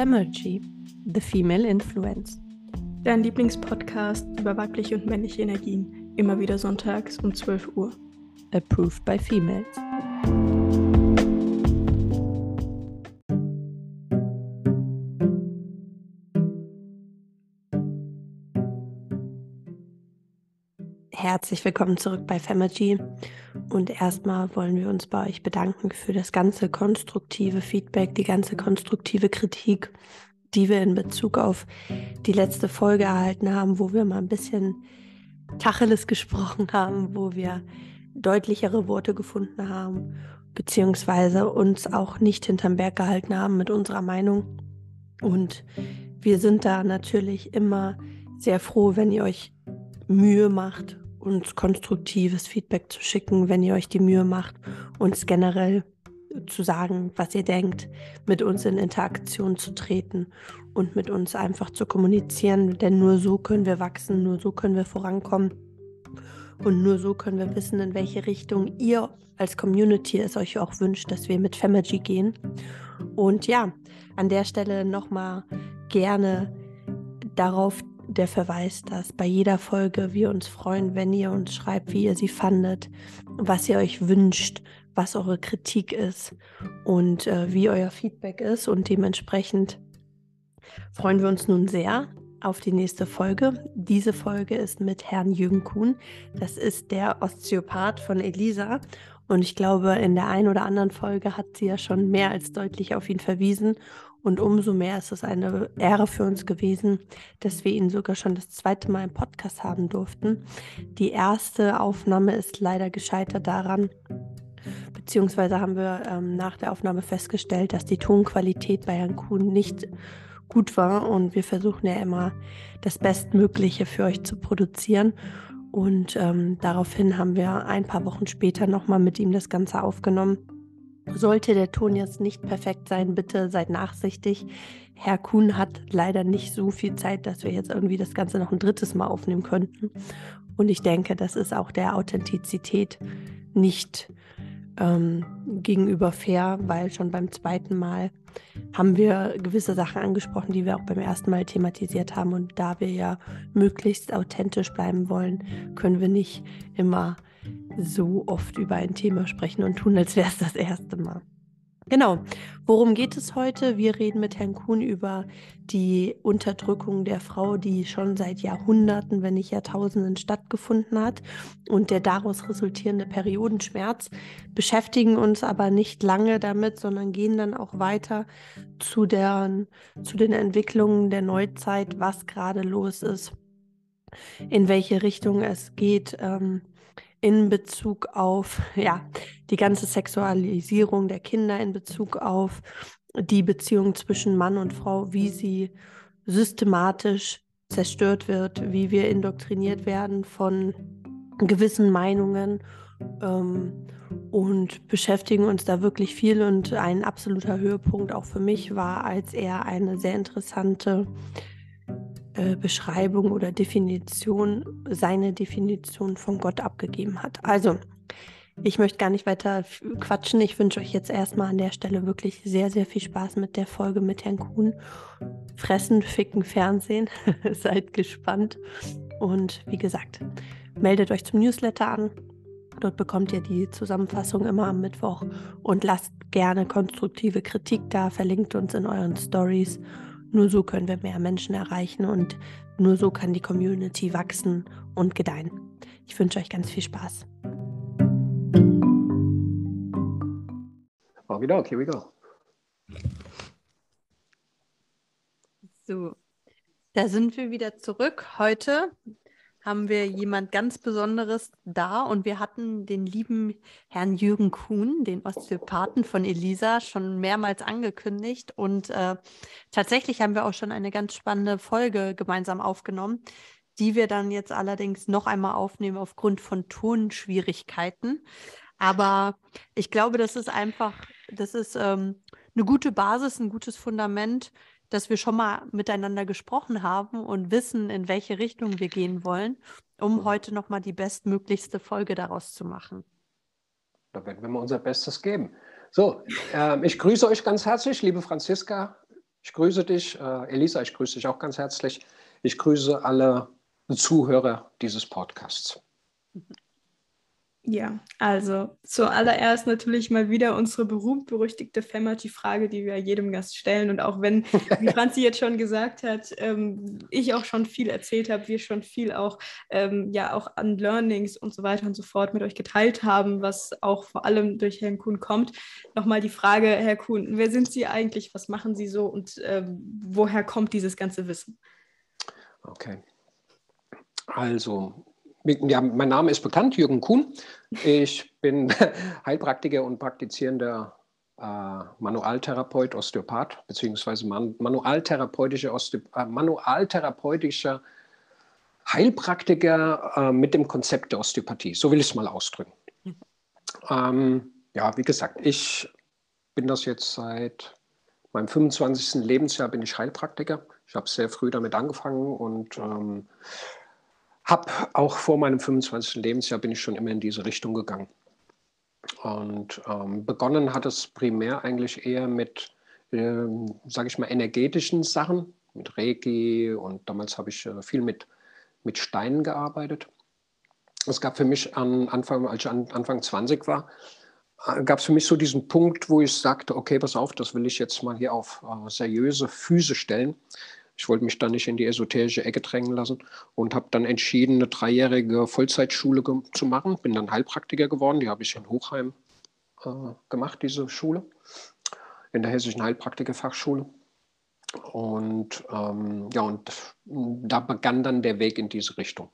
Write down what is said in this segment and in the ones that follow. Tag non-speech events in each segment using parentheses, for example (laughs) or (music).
Femergy, The Female Influence. Dein Lieblingspodcast über weibliche und männliche Energien. Immer wieder sonntags um 12 Uhr. Approved by Females. Herzlich willkommen zurück bei Femergy. Und erstmal wollen wir uns bei euch bedanken für das ganze konstruktive Feedback, die ganze konstruktive Kritik, die wir in Bezug auf die letzte Folge erhalten haben, wo wir mal ein bisschen Tacheles gesprochen haben, wo wir deutlichere Worte gefunden haben, beziehungsweise uns auch nicht hinterm Berg gehalten haben mit unserer Meinung. Und wir sind da natürlich immer sehr froh, wenn ihr euch Mühe macht uns konstruktives Feedback zu schicken, wenn ihr euch die Mühe macht, uns generell zu sagen, was ihr denkt, mit uns in Interaktion zu treten und mit uns einfach zu kommunizieren, denn nur so können wir wachsen, nur so können wir vorankommen und nur so können wir wissen, in welche Richtung ihr als Community es euch auch wünscht, dass wir mit Femergy gehen. Und ja, an der Stelle nochmal gerne darauf der Verweis, dass bei jeder Folge wir uns freuen, wenn ihr uns schreibt, wie ihr sie fandet, was ihr euch wünscht, was eure Kritik ist und äh, wie euer Feedback ist. Und dementsprechend freuen wir uns nun sehr auf die nächste Folge. Diese Folge ist mit Herrn Jürgen Kuhn. Das ist der Osteopath von Elisa. Und ich glaube, in der einen oder anderen Folge hat sie ja schon mehr als deutlich auf ihn verwiesen. Und umso mehr ist es eine Ehre für uns gewesen, dass wir ihn sogar schon das zweite Mal im Podcast haben durften. Die erste Aufnahme ist leider gescheitert daran, beziehungsweise haben wir ähm, nach der Aufnahme festgestellt, dass die Tonqualität bei Herrn Kuhn nicht gut war. Und wir versuchen ja immer das Bestmögliche für euch zu produzieren. Und ähm, daraufhin haben wir ein paar Wochen später nochmal mit ihm das Ganze aufgenommen. Sollte der Ton jetzt nicht perfekt sein, bitte seid nachsichtig. Herr Kuhn hat leider nicht so viel Zeit, dass wir jetzt irgendwie das Ganze noch ein drittes Mal aufnehmen könnten. Und ich denke, das ist auch der Authentizität nicht ähm, gegenüber fair, weil schon beim zweiten Mal haben wir gewisse Sachen angesprochen, die wir auch beim ersten Mal thematisiert haben. Und da wir ja möglichst authentisch bleiben wollen, können wir nicht immer so oft über ein Thema sprechen und tun, als wäre es das erste Mal. Genau. Worum geht es heute? Wir reden mit Herrn Kuhn über die Unterdrückung der Frau, die schon seit Jahrhunderten, wenn nicht Jahrtausenden stattgefunden hat und der daraus resultierende Periodenschmerz. Beschäftigen uns aber nicht lange damit, sondern gehen dann auch weiter zu, der, zu den Entwicklungen der Neuzeit, was gerade los ist, in welche Richtung es geht. Ähm, in Bezug auf ja, die ganze Sexualisierung der Kinder, in Bezug auf die Beziehung zwischen Mann und Frau, wie sie systematisch zerstört wird, wie wir indoktriniert werden von gewissen Meinungen ähm, und beschäftigen uns da wirklich viel. Und ein absoluter Höhepunkt auch für mich war, als er eine sehr interessante äh, Beschreibung oder Definition, seine Definition von Gott abgegeben hat. Also, ich möchte gar nicht weiter quatschen. Ich wünsche euch jetzt erstmal an der Stelle wirklich sehr, sehr viel Spaß mit der Folge mit Herrn Kuhn. Fressen, ficken, Fernsehen. (laughs) Seid gespannt. Und wie gesagt, meldet euch zum Newsletter an. Dort bekommt ihr die Zusammenfassung immer am Mittwoch und lasst gerne konstruktive Kritik da. Verlinkt uns in euren Stories. Nur so können wir mehr Menschen erreichen und nur so kann die Community wachsen und gedeihen. Ich wünsche euch ganz viel Spaß. Okay, here we go. So, da sind wir wieder zurück. Heute haben wir jemand ganz Besonderes da und wir hatten den lieben Herrn Jürgen Kuhn, den Osteopathen von Elisa, schon mehrmals angekündigt und äh, tatsächlich haben wir auch schon eine ganz spannende Folge gemeinsam aufgenommen, die wir dann jetzt allerdings noch einmal aufnehmen aufgrund von Tonschwierigkeiten. Aber ich glaube, das ist einfach, das ist ähm, eine gute Basis, ein gutes Fundament, dass wir schon mal miteinander gesprochen haben und wissen, in welche Richtung wir gehen wollen, um mhm. heute noch mal die bestmöglichste Folge daraus zu machen. Da werden wir mal unser Bestes geben. So, äh, ich grüße euch ganz herzlich, liebe Franziska. Ich grüße dich, äh, Elisa, ich grüße dich auch ganz herzlich. Ich grüße alle Zuhörer dieses Podcasts. Ja, also zuallererst natürlich mal wieder unsere berühmt-berüchtigte Femmerty-Frage, die wir jedem Gast stellen. Und auch wenn, wie (laughs) Franzi jetzt schon gesagt hat, ähm, ich auch schon viel erzählt habe, wir schon viel auch, ähm, ja, auch an Learnings und so weiter und so fort mit euch geteilt haben, was auch vor allem durch Herrn Kuhn kommt. Nochmal die Frage, Herr Kuhn, wer sind Sie eigentlich? Was machen Sie so und ähm, woher kommt dieses ganze Wissen? Okay. Also, ja, mein Name ist bekannt, Jürgen Kuhn. Ich bin (laughs) Heilpraktiker und praktizierender äh, Manualtherapeut, Osteopath, beziehungsweise man, manualtherapeutischer, Osteo, äh, manualtherapeutischer Heilpraktiker äh, mit dem Konzept der Osteopathie. So will ich es mal ausdrücken. Ähm, ja, wie gesagt, ich bin das jetzt seit meinem 25. Lebensjahr bin ich Heilpraktiker. Ich habe sehr früh damit angefangen und ähm, habe auch vor meinem 25. Lebensjahr bin ich schon immer in diese Richtung gegangen. Und ähm, begonnen hat es primär eigentlich eher mit, ähm, sage ich mal, energetischen Sachen, mit Reiki und damals habe ich äh, viel mit, mit Steinen gearbeitet. Es gab für mich an Anfang, als ich an Anfang 20 war, äh, gab es für mich so diesen Punkt, wo ich sagte, okay, pass auf, das will ich jetzt mal hier auf äh, seriöse Füße stellen. Ich wollte mich da nicht in die esoterische Ecke drängen lassen und habe dann entschieden, eine dreijährige Vollzeitschule zu machen. Bin dann Heilpraktiker geworden. Die habe ich in Hochheim äh, gemacht, diese Schule, in der Hessischen Heilpraktikerfachschule. Und ähm, ja, und da begann dann der Weg in diese Richtung.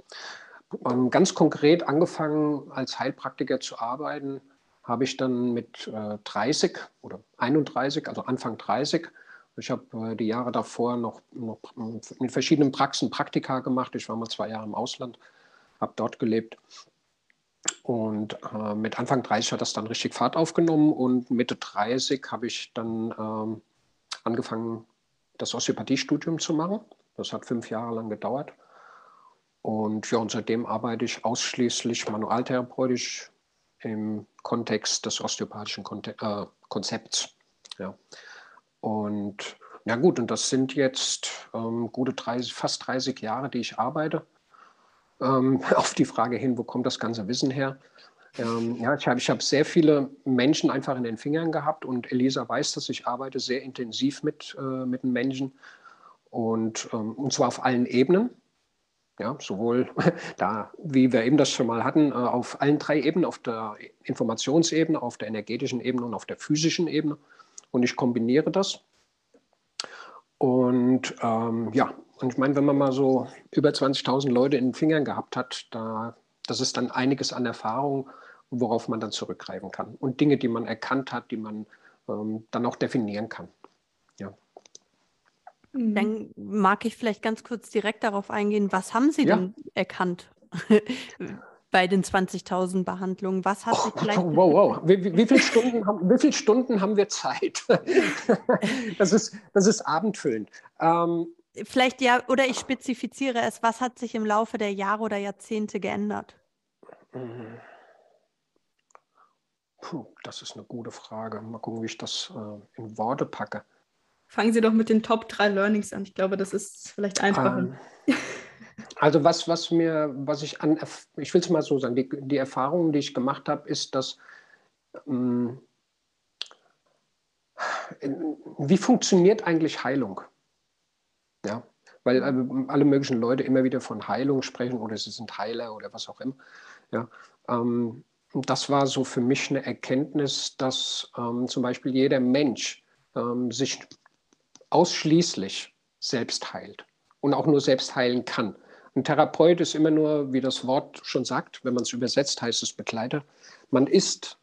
Ähm, ganz konkret angefangen als Heilpraktiker zu arbeiten, habe ich dann mit äh, 30 oder 31, also Anfang 30, ich habe äh, die Jahre davor noch, noch in verschiedenen Praxen Praktika gemacht. Ich war mal zwei Jahre im Ausland, habe dort gelebt. Und äh, mit Anfang 30 hat das dann richtig Fahrt aufgenommen und Mitte 30 habe ich dann ähm, angefangen, das Osteopathiestudium zu machen. Das hat fünf Jahre lang gedauert. Und ja, und seitdem arbeite ich ausschließlich manualtherapeutisch im Kontext des osteopathischen Konte äh, Konzepts. Ja. Und ja gut, und das sind jetzt ähm, gute 30, fast 30 Jahre, die ich arbeite. Ähm, (laughs) auf die Frage hin, wo kommt das ganze Wissen her? Ähm, ja, ich habe ich hab sehr viele Menschen einfach in den Fingern gehabt und Elisa weiß, dass ich arbeite sehr intensiv mit, äh, mit den Menschen und, ähm, und zwar auf allen Ebenen. Ja, sowohl (laughs) da, wie wir eben das schon mal hatten, äh, auf allen drei Ebenen, auf der Informationsebene, auf der energetischen Ebene und auf der physischen Ebene und ich kombiniere das. Und ähm, ja, und ich meine, wenn man mal so über 20.000 Leute in den Fingern gehabt hat, da, das ist dann einiges an Erfahrung, worauf man dann zurückgreifen kann. Und Dinge, die man erkannt hat, die man ähm, dann auch definieren kann. Ja. Mhm. Dann mag ich vielleicht ganz kurz direkt darauf eingehen, was haben Sie ja. denn erkannt? Bei den 20.000 Behandlungen? Was hat sich oh, vielleicht. Wow, wow. Wie, wie, wie, viele Stunden haben, wie viele Stunden haben wir Zeit? (laughs) das, ist, das ist abendfüllend. Ähm, vielleicht ja, oder ich spezifiziere es, was hat sich im Laufe der Jahre oder Jahrzehnte geändert? Puh, das ist eine gute Frage. Mal gucken, wie ich das äh, in Worte packe. Fangen Sie doch mit den Top 3 Learnings an. Ich glaube, das ist vielleicht einfacher. Ähm, also was, was mir, was ich an, ich will es mal so sagen, die, die Erfahrung, die ich gemacht habe, ist, dass ähm, wie funktioniert eigentlich Heilung? Ja, weil alle möglichen Leute immer wieder von Heilung sprechen oder sie sind Heiler oder was auch immer. Ja, ähm, das war so für mich eine Erkenntnis, dass ähm, zum Beispiel jeder Mensch ähm, sich ausschließlich selbst heilt und auch nur selbst heilen kann. Ein Therapeut ist immer nur, wie das Wort schon sagt, wenn man es übersetzt, heißt es Begleiter. Man ist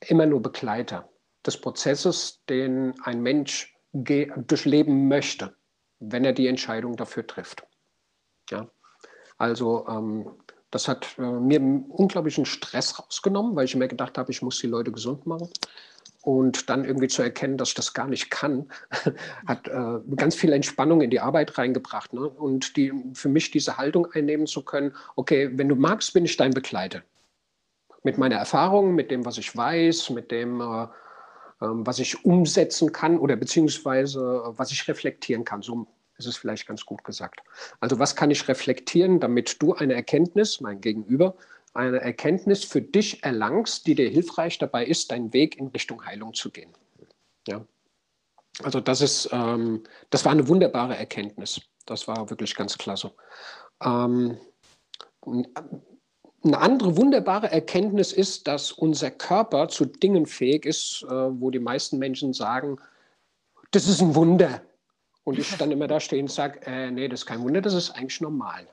immer nur Begleiter des Prozesses, den ein Mensch durchleben möchte, wenn er die Entscheidung dafür trifft. Ja? Also ähm, das hat äh, mir unglaublichen Stress rausgenommen, weil ich mir gedacht habe, ich muss die Leute gesund machen. Und dann irgendwie zu erkennen, dass ich das gar nicht kann, (laughs) hat äh, ganz viel Entspannung in die Arbeit reingebracht. Ne? Und die, für mich diese Haltung einnehmen zu können, okay, wenn du magst, bin ich dein Begleiter. Mit meiner Erfahrung, mit dem, was ich weiß, mit dem, äh, ähm, was ich umsetzen kann oder beziehungsweise was ich reflektieren kann. So ist es vielleicht ganz gut gesagt. Also was kann ich reflektieren, damit du eine Erkenntnis, mein Gegenüber, eine Erkenntnis für dich erlangst, die dir hilfreich dabei ist, deinen Weg in Richtung Heilung zu gehen. Ja. Also das ist, ähm, das war eine wunderbare Erkenntnis. Das war wirklich ganz klasse. Ähm, eine andere wunderbare Erkenntnis ist, dass unser Körper zu Dingen fähig ist, äh, wo die meisten Menschen sagen, das ist ein Wunder. Und ich dann immer da stehe und sage, äh, nee, das ist kein Wunder, das ist eigentlich normal.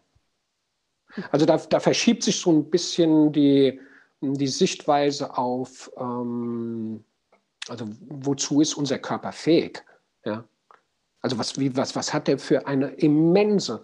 Also da, da verschiebt sich so ein bisschen die, die Sichtweise auf, ähm, also wozu ist unser Körper fähig? Ja? Also was, wie, was, was hat er für eine immense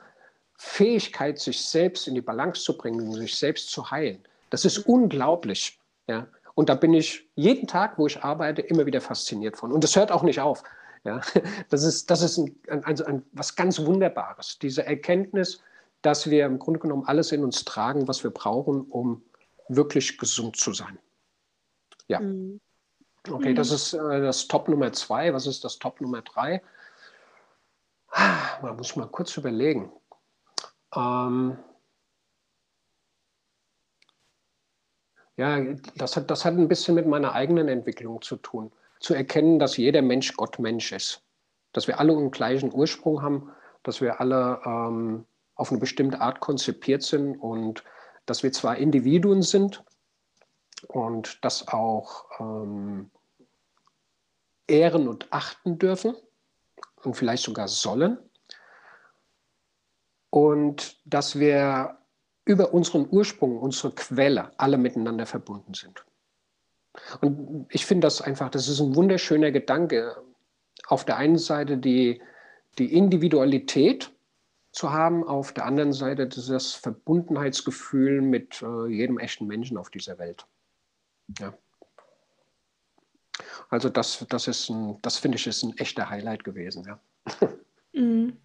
Fähigkeit, sich selbst in die Balance zu bringen, sich selbst zu heilen? Das ist unglaublich. Ja? Und da bin ich jeden Tag, wo ich arbeite, immer wieder fasziniert von. Und das hört auch nicht auf. Ja? Das ist, das ist ein, ein, ein, was ganz Wunderbares, diese Erkenntnis, dass wir im Grunde genommen alles in uns tragen, was wir brauchen, um wirklich gesund zu sein. Ja. Mhm. Okay, das mhm. ist äh, das Top Nummer zwei. Was ist das Top Nummer drei? Ah, da muss ich mal kurz überlegen. Ähm, ja, das hat, das hat ein bisschen mit meiner eigenen Entwicklung zu tun. Zu erkennen, dass jeder Mensch Gott Mensch ist. Dass wir alle einen gleichen Ursprung haben, dass wir alle ähm, auf eine bestimmte Art konzipiert sind und dass wir zwar Individuen sind und das auch ähm, ehren und achten dürfen und vielleicht sogar sollen und dass wir über unseren Ursprung, unsere Quelle alle miteinander verbunden sind. Und ich finde das einfach, das ist ein wunderschöner Gedanke. Auf der einen Seite die, die Individualität zu haben, auf der anderen Seite das Verbundenheitsgefühl mit äh, jedem echten Menschen auf dieser Welt. Ja. Also das, das ist ein, das finde ich ist ein echter Highlight gewesen, ja. Mhm.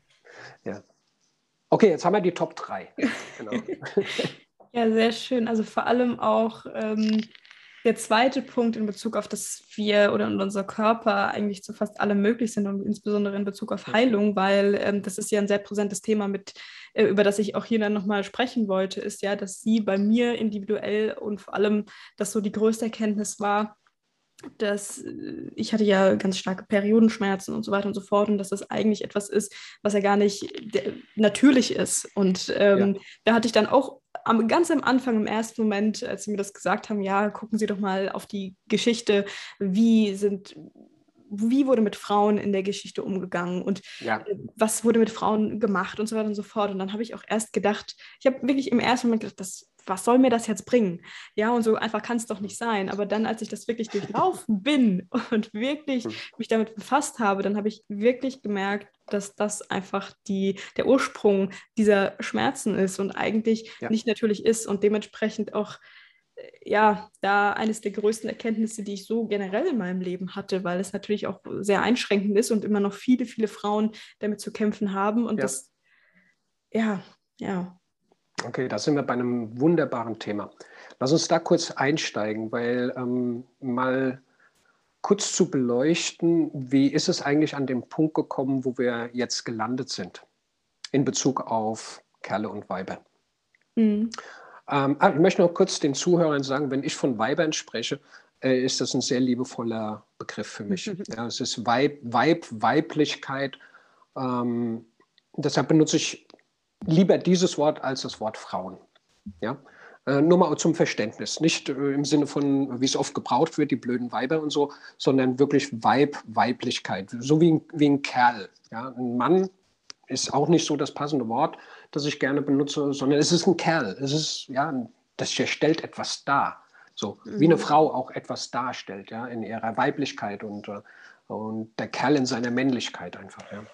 ja. Okay, jetzt haben wir die Top 3. Genau. (laughs) ja, sehr schön. Also vor allem auch ähm, der zweite Punkt in Bezug auf, dass wir oder unser Körper eigentlich zu fast allem möglich sind und insbesondere in Bezug auf Heilung, weil ähm, das ist ja ein sehr präsentes Thema, mit, äh, über das ich auch hier dann nochmal sprechen wollte, ist ja, dass sie bei mir individuell und vor allem, dass so die größte Erkenntnis war, dass äh, ich hatte ja ganz starke Periodenschmerzen und so weiter und so fort und dass das eigentlich etwas ist, was ja gar nicht natürlich ist. Und ähm, ja. da hatte ich dann auch am, ganz am Anfang, im ersten Moment, als sie mir das gesagt haben, ja, gucken Sie doch mal auf die Geschichte, wie sind wie wurde mit Frauen in der Geschichte umgegangen und ja. Äh, was wurde mit Frauen gemacht und so weiter und so fort. Und dann habe ich auch erst gedacht, ich habe wirklich im ersten Moment gedacht, das, was soll mir das jetzt bringen? Ja, und so einfach kann es doch nicht sein. Aber dann, als ich das wirklich durchlaufen (laughs) bin und wirklich hm. mich damit befasst habe, dann habe ich wirklich gemerkt, dass das einfach die, der Ursprung dieser Schmerzen ist und eigentlich ja. nicht natürlich ist und dementsprechend auch ja, da eines der größten Erkenntnisse, die ich so generell in meinem Leben hatte, weil es natürlich auch sehr einschränkend ist und immer noch viele, viele Frauen damit zu kämpfen haben. Und ja. das, ja, ja. Okay, da sind wir bei einem wunderbaren Thema. Lass uns da kurz einsteigen, weil ähm, mal kurz zu beleuchten, wie ist es eigentlich an den Punkt gekommen, wo wir jetzt gelandet sind in Bezug auf Kerle und Weiber. Mhm. Ähm, ah, ich möchte noch kurz den Zuhörern sagen, wenn ich von Weibern spreche, äh, ist das ein sehr liebevoller Begriff für mich. (laughs) ja, es ist Weib, Weib Weiblichkeit. Ähm, deshalb benutze ich lieber dieses Wort als das Wort Frauen. Ja? Äh, nur mal zum Verständnis. Nicht äh, im Sinne von, wie es oft gebraucht wird, die blöden Weiber und so, sondern wirklich Weib, Weiblichkeit. So wie ein, wie ein Kerl. Ja? Ein Mann ist auch nicht so das passende Wort, das ich gerne benutze, sondern es ist ein Kerl. Es ist, ja, das stellt etwas dar. So, mhm. wie eine mhm. Frau auch etwas darstellt, ja, in ihrer Weiblichkeit und, äh, und der Kerl in seiner Männlichkeit einfach, ja.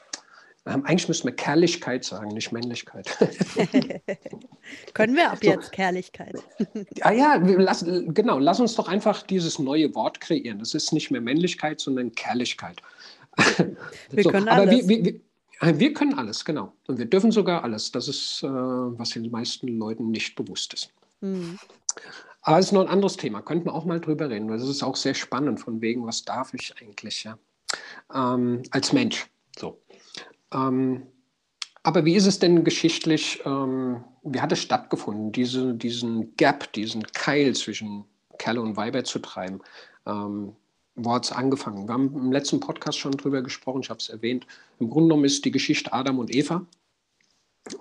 Eigentlich müssten wir Kerrlichkeit sagen, nicht Männlichkeit. (laughs) Können wir ab jetzt so. Kerrlichkeit? (laughs) ah ja, lass, genau, lass uns doch einfach dieses neue Wort kreieren. Das ist nicht mehr Männlichkeit, sondern Kerrlichkeit. wir (laughs) so, können alles. Wir, wir, äh, wir können alles, genau. Und wir dürfen sogar alles. Das ist, äh, was den meisten Leuten nicht bewusst ist. Mhm. Aber es ist noch ein anderes Thema, könnten wir auch mal drüber reden, weil es ist auch sehr spannend, von wegen, was darf ich eigentlich ja? Ähm, als Mensch. Ähm, aber wie ist es denn geschichtlich, ähm, wie hat es stattgefunden, diese, diesen Gap, diesen Keil zwischen Kerle und Weiber zu treiben? Ähm, wo hat es angefangen? Wir haben im letzten Podcast schon drüber gesprochen, ich habe es erwähnt. Im Grunde genommen ist die Geschichte Adam und Eva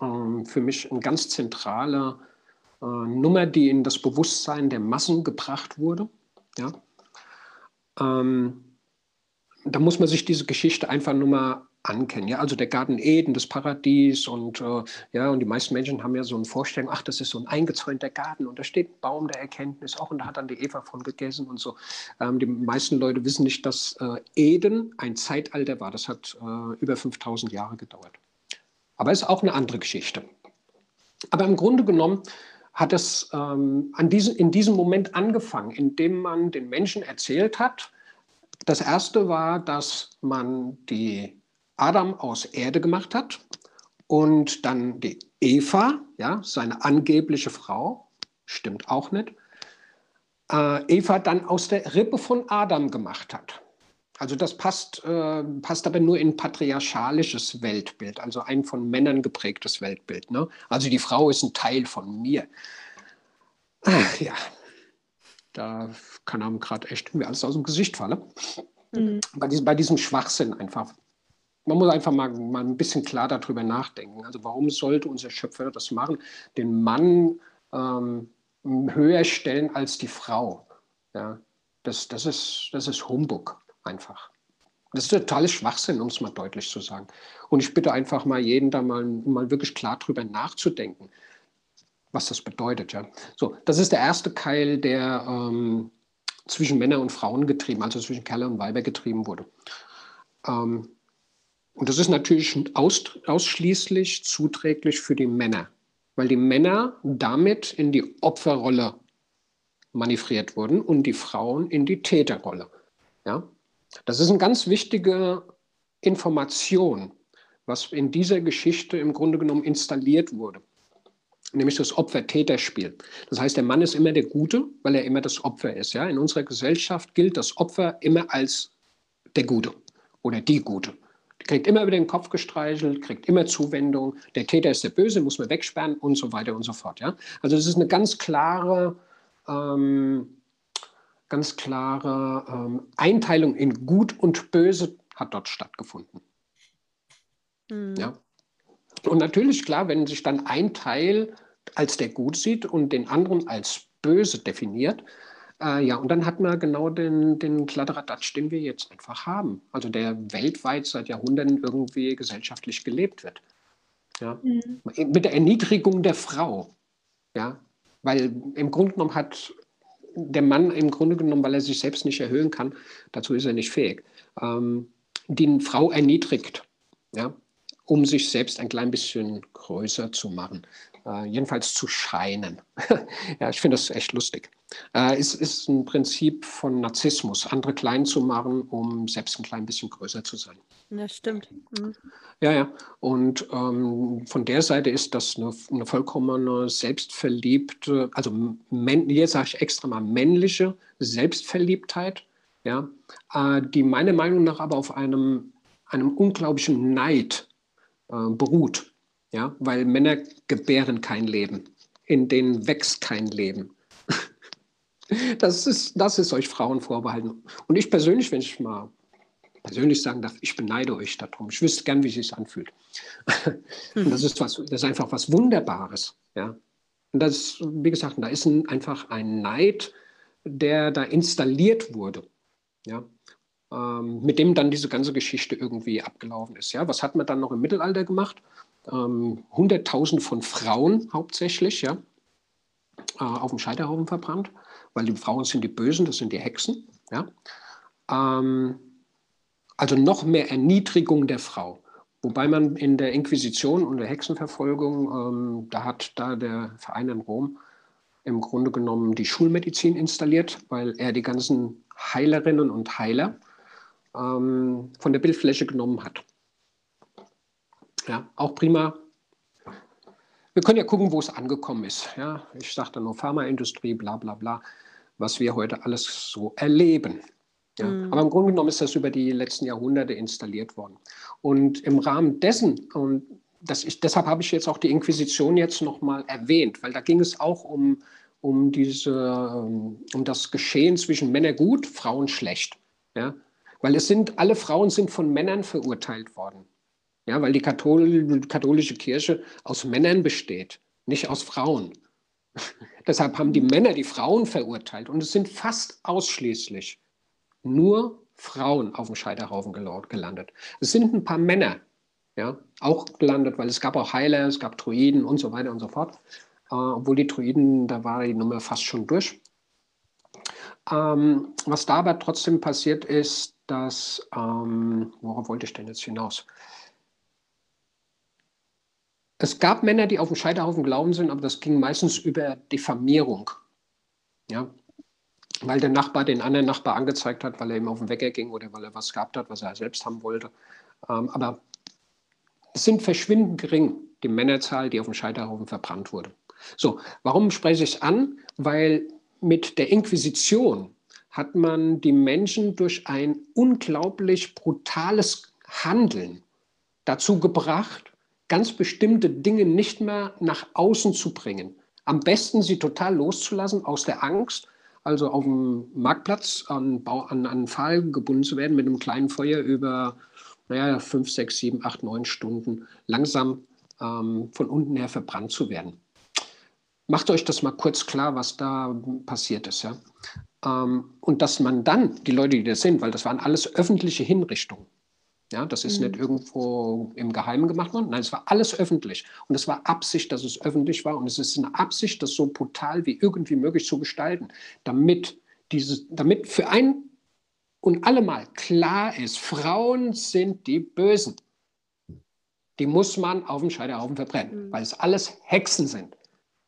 ähm, für mich eine ganz zentrale äh, Nummer, die in das Bewusstsein der Massen gebracht wurde. Ja? Ähm, da muss man sich diese Geschichte einfach nur mal ankennen. Ja, also der Garten Eden, das Paradies und äh, ja, und die meisten Menschen haben ja so eine Vorstellung, ach, das ist so ein eingezäunter Garten und da steht ein Baum der Erkenntnis auch und da hat dann die Eva von gegessen und so. Ähm, die meisten Leute wissen nicht, dass äh, Eden ein Zeitalter war. Das hat äh, über 5000 Jahre gedauert. Aber es ist auch eine andere Geschichte. Aber im Grunde genommen hat es ähm, an diesem, in diesem Moment angefangen, indem man den Menschen erzählt hat, das erste war, dass man die Adam aus Erde gemacht hat und dann die Eva, ja, seine angebliche Frau, stimmt auch nicht, äh, Eva dann aus der Rippe von Adam gemacht hat. Also das passt, äh, passt aber nur in patriarchalisches Weltbild, also ein von Männern geprägtes Weltbild. Ne? Also die Frau ist ein Teil von mir. Ach ja, da kann einem gerade echt mir alles aus dem Gesicht fallen. Mhm. Bei, diesem, bei diesem Schwachsinn einfach man muss einfach mal, mal ein bisschen klar darüber nachdenken. Also warum sollte unser Schöpfer das machen? Den Mann ähm, höher stellen als die Frau. Ja, das, das, ist, das ist Humbug einfach. Das ist totales Schwachsinn, um es mal deutlich zu sagen. Und ich bitte einfach mal jeden da mal, mal wirklich klar drüber nachzudenken, was das bedeutet. Ja. So, das ist der erste Keil, der ähm, zwischen Männer und Frauen getrieben, also zwischen Kerle und Weiber getrieben wurde. Ähm, und das ist natürlich aus, ausschließlich zuträglich für die Männer, weil die Männer damit in die Opferrolle manövriert wurden und die Frauen in die Täterrolle. Ja? Das ist eine ganz wichtige Information, was in dieser Geschichte im Grunde genommen installiert wurde. Nämlich das Opfer-Täter-Spiel. Das heißt, der Mann ist immer der Gute, weil er immer das Opfer ist. Ja? In unserer Gesellschaft gilt das Opfer immer als der Gute oder die Gute kriegt immer über den Kopf gestreichelt, kriegt immer Zuwendung. Der Täter ist der Böse, muss man wegsperren und so weiter und so fort. Ja? Also es ist eine ganz klare, ähm, ganz klare ähm, Einteilung in Gut und Böse hat dort stattgefunden. Mhm. Ja? Und natürlich, klar, wenn sich dann ein Teil als der Gut sieht und den anderen als böse definiert, äh, ja, und dann hat man genau den, den Kladderadatsch, den wir jetzt einfach haben. Also der weltweit seit Jahrhunderten irgendwie gesellschaftlich gelebt wird. Ja? Mhm. Mit der Erniedrigung der Frau. Ja? Weil im Grunde genommen hat der Mann im Grunde genommen, weil er sich selbst nicht erhöhen kann, dazu ist er nicht fähig, ähm, die Frau erniedrigt, ja? Um sich selbst ein klein bisschen größer zu machen äh, jedenfalls zu scheinen. (laughs) ja, ich finde das echt lustig. Äh, es ist ein Prinzip von Narzissmus, andere klein zu machen, um selbst ein klein bisschen größer zu sein. Ja, stimmt. Mhm. Ja, ja. Und ähm, von der Seite ist das eine, eine vollkommene selbstverliebte, also hier sage ich extra mal männliche Selbstverliebtheit, ja, äh, die meiner Meinung nach aber auf einem, einem unglaublichen Neid beruht. Ja, weil Männer gebären kein Leben. In denen wächst kein Leben. (laughs) Das ist, das ist euch Frauen vorbehalten. Und ich persönlich, wenn ich mal persönlich sagen darf, ich beneide euch darum. Ich wüsste gern, wie es sich anfühlt. (laughs) Und das ist, was, das ist einfach was Wunderbares. Ja? Und das, wie gesagt, da ist ein, einfach ein Neid, der da installiert wurde. Ja? Ähm, mit dem dann diese ganze Geschichte irgendwie abgelaufen ist. Ja? Was hat man dann noch im Mittelalter gemacht? ähm, 100.000 von Frauen hauptsächlich, ja, äh, auf dem Scheiterhaufen verbrannt, weil die Frauen sind die Bösen, das sind die Hexen, ja. Ähm, also noch mehr Erniedrigung der Frau. Wobei man in der Inquisition und der Hexenverfolgung, ähm, da hat da der Verein in Rom im Grunde genommen die Schulmedizin installiert, weil er die ganzen Heilerinnen und Heiler ähm, von der Bildfläche genommen hat. Ja, auch prima. wir können ja gucken, wo es angekommen ist. Ja, ich sagte nur Pharmaindustrie, bla bla bla, was wir heute alles so erleben. Ja, mhm. Aber im Grunde genommen ist das über die letzten Jahrhunderte installiert worden. Und im Rahmen dessen, und das ich, deshalb habe ich jetzt auch die Inquisition jetzt nochmal erwähnt, weil da ging es auch um, um, diese, um das Geschehen zwischen Männern gut, Frauen schlecht. Ja? Weil es sind, alle Frauen sind von Männern verurteilt worden. Ja, weil die Kathol katholische Kirche aus Männern besteht, nicht aus Frauen. (laughs) Deshalb haben die Männer die Frauen verurteilt und es sind fast ausschließlich nur Frauen auf dem Scheiterhaufen gelandet. Es sind ein paar Männer ja, auch gelandet, weil es gab auch Heiler, es gab Druiden und so weiter und so fort. Äh, obwohl die Druiden, da war die Nummer fast schon durch. Ähm, was da aber trotzdem passiert ist, dass, ähm, worauf wollte ich denn jetzt hinaus? Es gab Männer, die auf dem Scheiterhaufen glauben sind, aber das ging meistens über Diffamierung. Ja? Weil der Nachbar den anderen Nachbar angezeigt hat, weil er ihm auf den Wecker ging oder weil er was gehabt hat, was er selbst haben wollte. Ähm, aber es sind verschwindend gering, die Männerzahl, die auf dem Scheiterhaufen verbrannt wurde. So, warum spreche ich es an? Weil mit der Inquisition hat man die Menschen durch ein unglaublich brutales Handeln dazu gebracht, ganz bestimmte Dinge nicht mehr nach außen zu bringen. Am besten sie total loszulassen aus der Angst, also auf dem Marktplatz an, an, an Pfahl gebunden zu werden mit einem kleinen Feuer über naja, fünf, sechs, sieben, acht, neun Stunden langsam ähm, von unten her verbrannt zu werden. Macht euch das mal kurz klar, was da passiert ist. Ja? Ähm, und dass man dann, die Leute, die das sind, weil das waren alles öffentliche Hinrichtungen, ja, das ist mhm. nicht irgendwo im Geheimen gemacht worden. Nein, es war alles öffentlich. Und es war Absicht, dass es öffentlich war. Und es ist eine Absicht, das so brutal wie irgendwie möglich zu gestalten, damit, diese, damit für ein und allemal klar ist, Frauen sind die Bösen. Die muss man auf dem Scheiterhaufen verbrennen, mhm. weil es alles Hexen sind.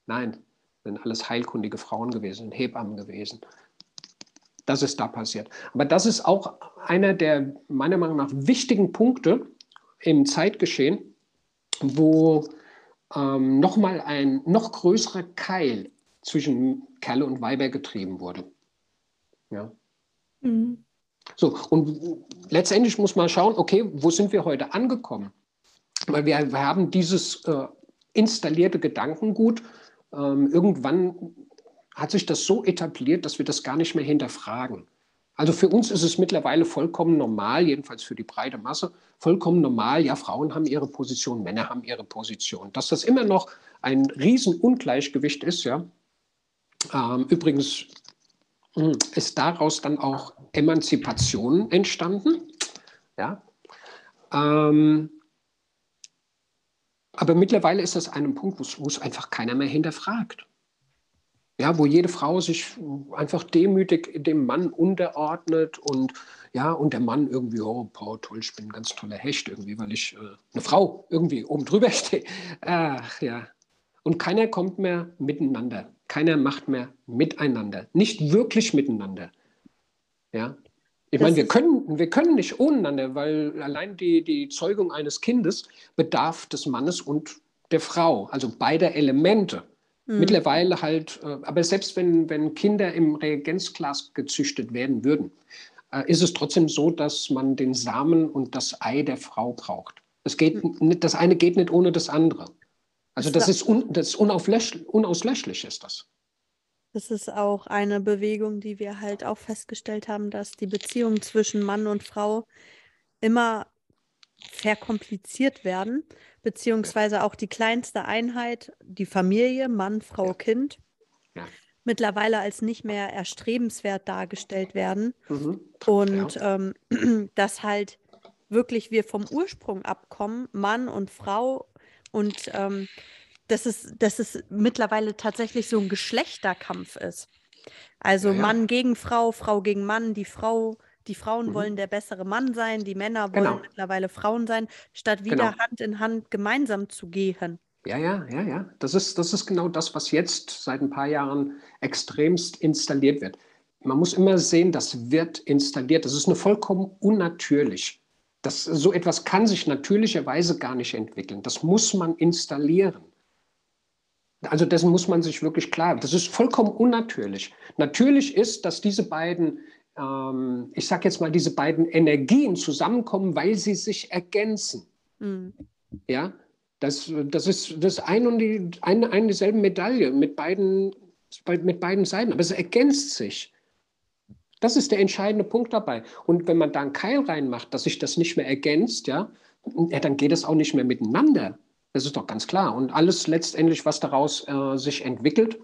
Nein, sind alles heilkundige Frauen gewesen, Hebammen gewesen, das ist da passiert. Aber das ist auch einer der meiner Meinung nach wichtigen Punkte im Zeitgeschehen, wo ähm, nochmal ein noch größerer Keil zwischen Kerle und Weiber getrieben wurde. Ja. Mhm. So, und letztendlich muss man schauen, okay, wo sind wir heute angekommen? Weil wir, wir haben dieses äh, installierte Gedankengut ähm, irgendwann hat sich das so etabliert, dass wir das gar nicht mehr hinterfragen. Also für uns ist es mittlerweile vollkommen normal, jedenfalls für die breite Masse, vollkommen normal, ja, Frauen haben ihre Position, Männer haben ihre Position. Dass das immer noch ein Riesenungleichgewicht ist, ja. Ähm, übrigens hm, ist daraus dann auch Emanzipation entstanden, ja. Ähm, aber mittlerweile ist das einem Punkt, wo es einfach keiner mehr hinterfragt. Ja, wo jede Frau sich einfach demütig dem Mann unterordnet und ja, und der Mann irgendwie, oh, Paul, toll, ich bin ein ganz toller Hecht irgendwie, weil ich äh, eine Frau irgendwie oben drüber (laughs) stehe. Ach ja. Und keiner kommt mehr miteinander. Keiner macht mehr miteinander. Nicht wirklich miteinander. Ja. Ich meine, wir können, wir können nicht ohneinander, weil allein die, die Zeugung eines Kindes bedarf des Mannes und der Frau, also beider Elemente. Mhm. Mittlerweile halt, äh, aber selbst wenn, wenn Kinder im Reagenzglas gezüchtet werden würden, äh, ist es trotzdem so, dass man den Samen und das Ei der Frau braucht. Das, geht mhm. das eine geht nicht ohne das andere. Also das ist, un, das unauslöschlich, unauslöschlich ist das. Das ist auch eine Bewegung, die wir halt auch festgestellt haben, dass die Beziehungen zwischen Mann und Frau immer verkompliziert werden, beziehungsweise auch die kleinste Einheit, die Familie, Mann, Frau, ja. Kind, ja. mittlerweile als nicht mehr erstrebenswert dargestellt werden. Mhm. Und ja. ähm, (clears throat) dass halt wirklich wir vom Ursprung abkommen, Mann und Frau und ähm, dass, es, dass es mittlerweile tatsächlich so ein Geschlechterkampf ist. Also Mann gegen Frau, Frau gegen Mann, die Frau die Frauen mhm. wollen der bessere Mann sein, die Männer wollen genau. mittlerweile Frauen sein, statt wieder genau. Hand in Hand gemeinsam zu gehen. Ja, ja, ja, ja. Das ist, das ist genau das, was jetzt seit ein paar Jahren extremst installiert wird. Man muss immer sehen, das wird installiert. Das ist eine vollkommen unnatürlich. Das, so etwas kann sich natürlicherweise gar nicht entwickeln. Das muss man installieren. Also dessen muss man sich wirklich klar. Das ist vollkommen unnatürlich. Natürlich ist, dass diese beiden, ähm, ich sage jetzt mal, diese beiden Energien zusammenkommen, weil sie sich ergänzen. Mhm. Ja, das, das ist das ein und die, eine, eine dieselbe Medaille mit beiden, mit beiden Seiten, aber es ergänzt sich. Das ist der entscheidende Punkt dabei. Und wenn man da einen Keil reinmacht, dass sich das nicht mehr ergänzt, ja, ja dann geht es auch nicht mehr miteinander. Das ist doch ganz klar. Und alles letztendlich, was daraus äh, sich entwickelt,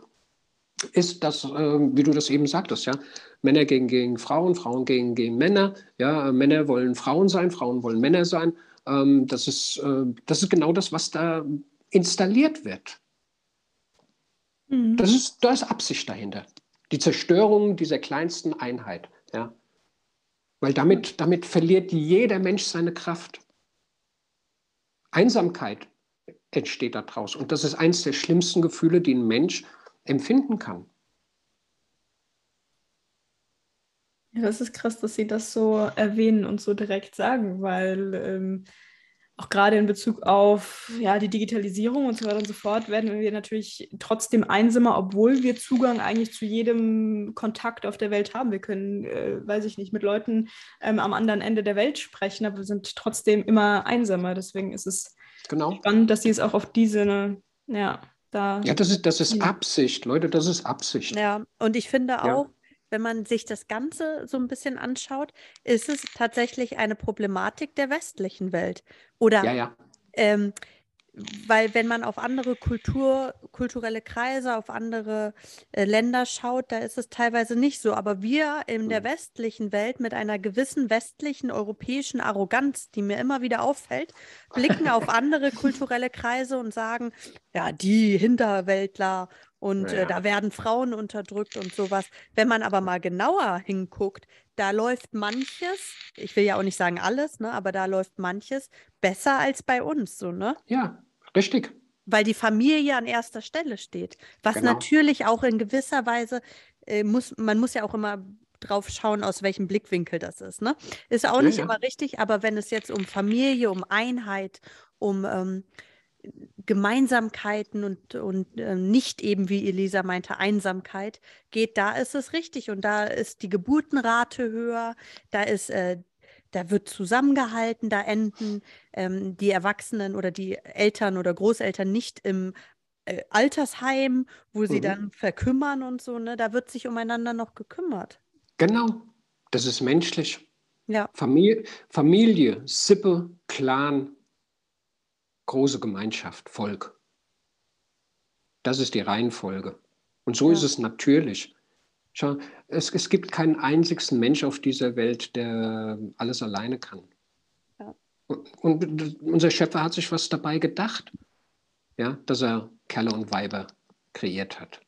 ist das, äh, wie du das eben sagtest, ja, Männer gegen, gegen Frauen, Frauen gegen, gegen Männer, ja, Männer wollen Frauen sein, Frauen wollen Männer sein. Ähm, das, ist, äh, das ist genau das, was da installiert wird. Mhm. Das ist, da ist Absicht dahinter. Die Zerstörung dieser kleinsten Einheit, ja. Weil damit, damit verliert jeder Mensch seine Kraft. Einsamkeit entsteht daraus. Und das ist eines der schlimmsten Gefühle, die ein Mensch empfinden kann. Ja, das ist krass, dass Sie das so erwähnen und so direkt sagen, weil ähm, auch gerade in Bezug auf ja, die Digitalisierung und so weiter und so fort werden wir natürlich trotzdem einsamer, obwohl wir Zugang eigentlich zu jedem Kontakt auf der Welt haben. Wir können, äh, weiß ich nicht, mit Leuten ähm, am anderen Ende der Welt sprechen, aber wir sind trotzdem immer einsamer. Deswegen ist es genau. spannend, dass sie es auch auf diese, ja, da. Ja, das ist, das ist Absicht, Leute, das ist Absicht. Ja, und ich finde auch, ja. wenn man sich das Ganze so ein bisschen anschaut, ist es tatsächlich eine Problematik der westlichen Welt. Oder ja, ja. Ähm, weil wenn man auf andere Kultur, kulturelle Kreise, auf andere äh, Länder schaut, da ist es teilweise nicht so. Aber wir in der mhm. westlichen Welt mit einer gewissen westlichen europäischen Arroganz, die mir immer wieder auffällt, blicken auf andere (laughs) kulturelle Kreise und sagen, ja, die Hinterwäldler und ja. äh, da werden Frauen unterdrückt und sowas. Wenn man aber mal genauer hinguckt, da läuft manches, ich will ja auch nicht sagen alles, ne, aber da läuft manches besser als bei uns, so, ne? Ja, richtig. Weil die Familie an erster Stelle steht. Was genau. natürlich auch in gewisser Weise äh, muss, man muss ja auch immer drauf schauen, aus welchem Blickwinkel das ist. Ne? Ist auch ja, nicht ja. immer richtig, aber wenn es jetzt um Familie, um Einheit, um ähm, Gemeinsamkeiten und, und äh, nicht eben, wie Elisa meinte, Einsamkeit geht, da ist es richtig. Und da ist die Geburtenrate höher, da ist, äh, da wird zusammengehalten, da enden ähm, die Erwachsenen oder die Eltern oder Großeltern nicht im äh, Altersheim, wo sie mhm. dann verkümmern und so, ne? Da wird sich umeinander noch gekümmert. Genau, das ist menschlich. Ja. Familie, Familie Sippe, Clan, große Gemeinschaft, Volk. Das ist die Reihenfolge. Und so ja. ist es natürlich. Schau, es, es gibt keinen einzigen Mensch auf dieser Welt, der alles alleine kann. Ja. Und, und, unser Schöpfer hat sich was dabei gedacht, ja, dass er Kerle und Weiber kreiert hat.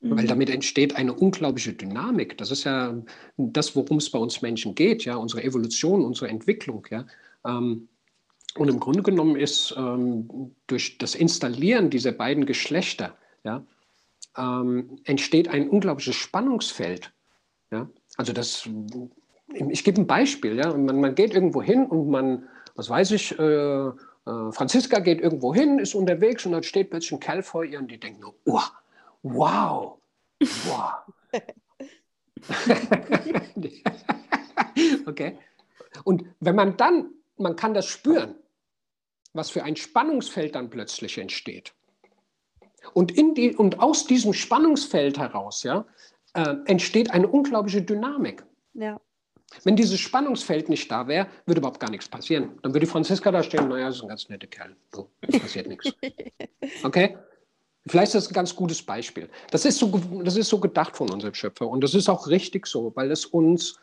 Mhm. Weil damit entsteht eine unglaubliche Dynamik. Das ist ja das, worum es bei uns Menschen geht, ja, unsere Evolution, unsere Entwicklung. Ja. Ähm, und im Grunde genommen ist ähm, durch das Installieren dieser beiden Geschlechter ja, ähm, entsteht ein unglaubliches Spannungsfeld. Ja? Also das, ich gebe ein Beispiel. Ja? Man, man geht irgendwo hin und man, was weiß ich, äh, äh, Franziska geht irgendwo hin, ist unterwegs und dann steht plötzlich ein Kerl vor ihr und die denkt nur, oh, wow, wow. (laughs) okay. Und wenn man dann, man kann das spüren, was für ein Spannungsfeld dann plötzlich entsteht. Und, in die, und aus diesem Spannungsfeld heraus ja, äh, entsteht eine unglaubliche Dynamik. Ja. Wenn dieses Spannungsfeld nicht da wäre, würde überhaupt gar nichts passieren. Dann würde Franziska da stehen, naja, das ist ein ganz netter Kerl. So, passiert nichts. (laughs) Okay? Vielleicht ist das ein ganz gutes Beispiel. Das ist, so, das ist so gedacht von unserem Schöpfer. Und das ist auch richtig so, weil es uns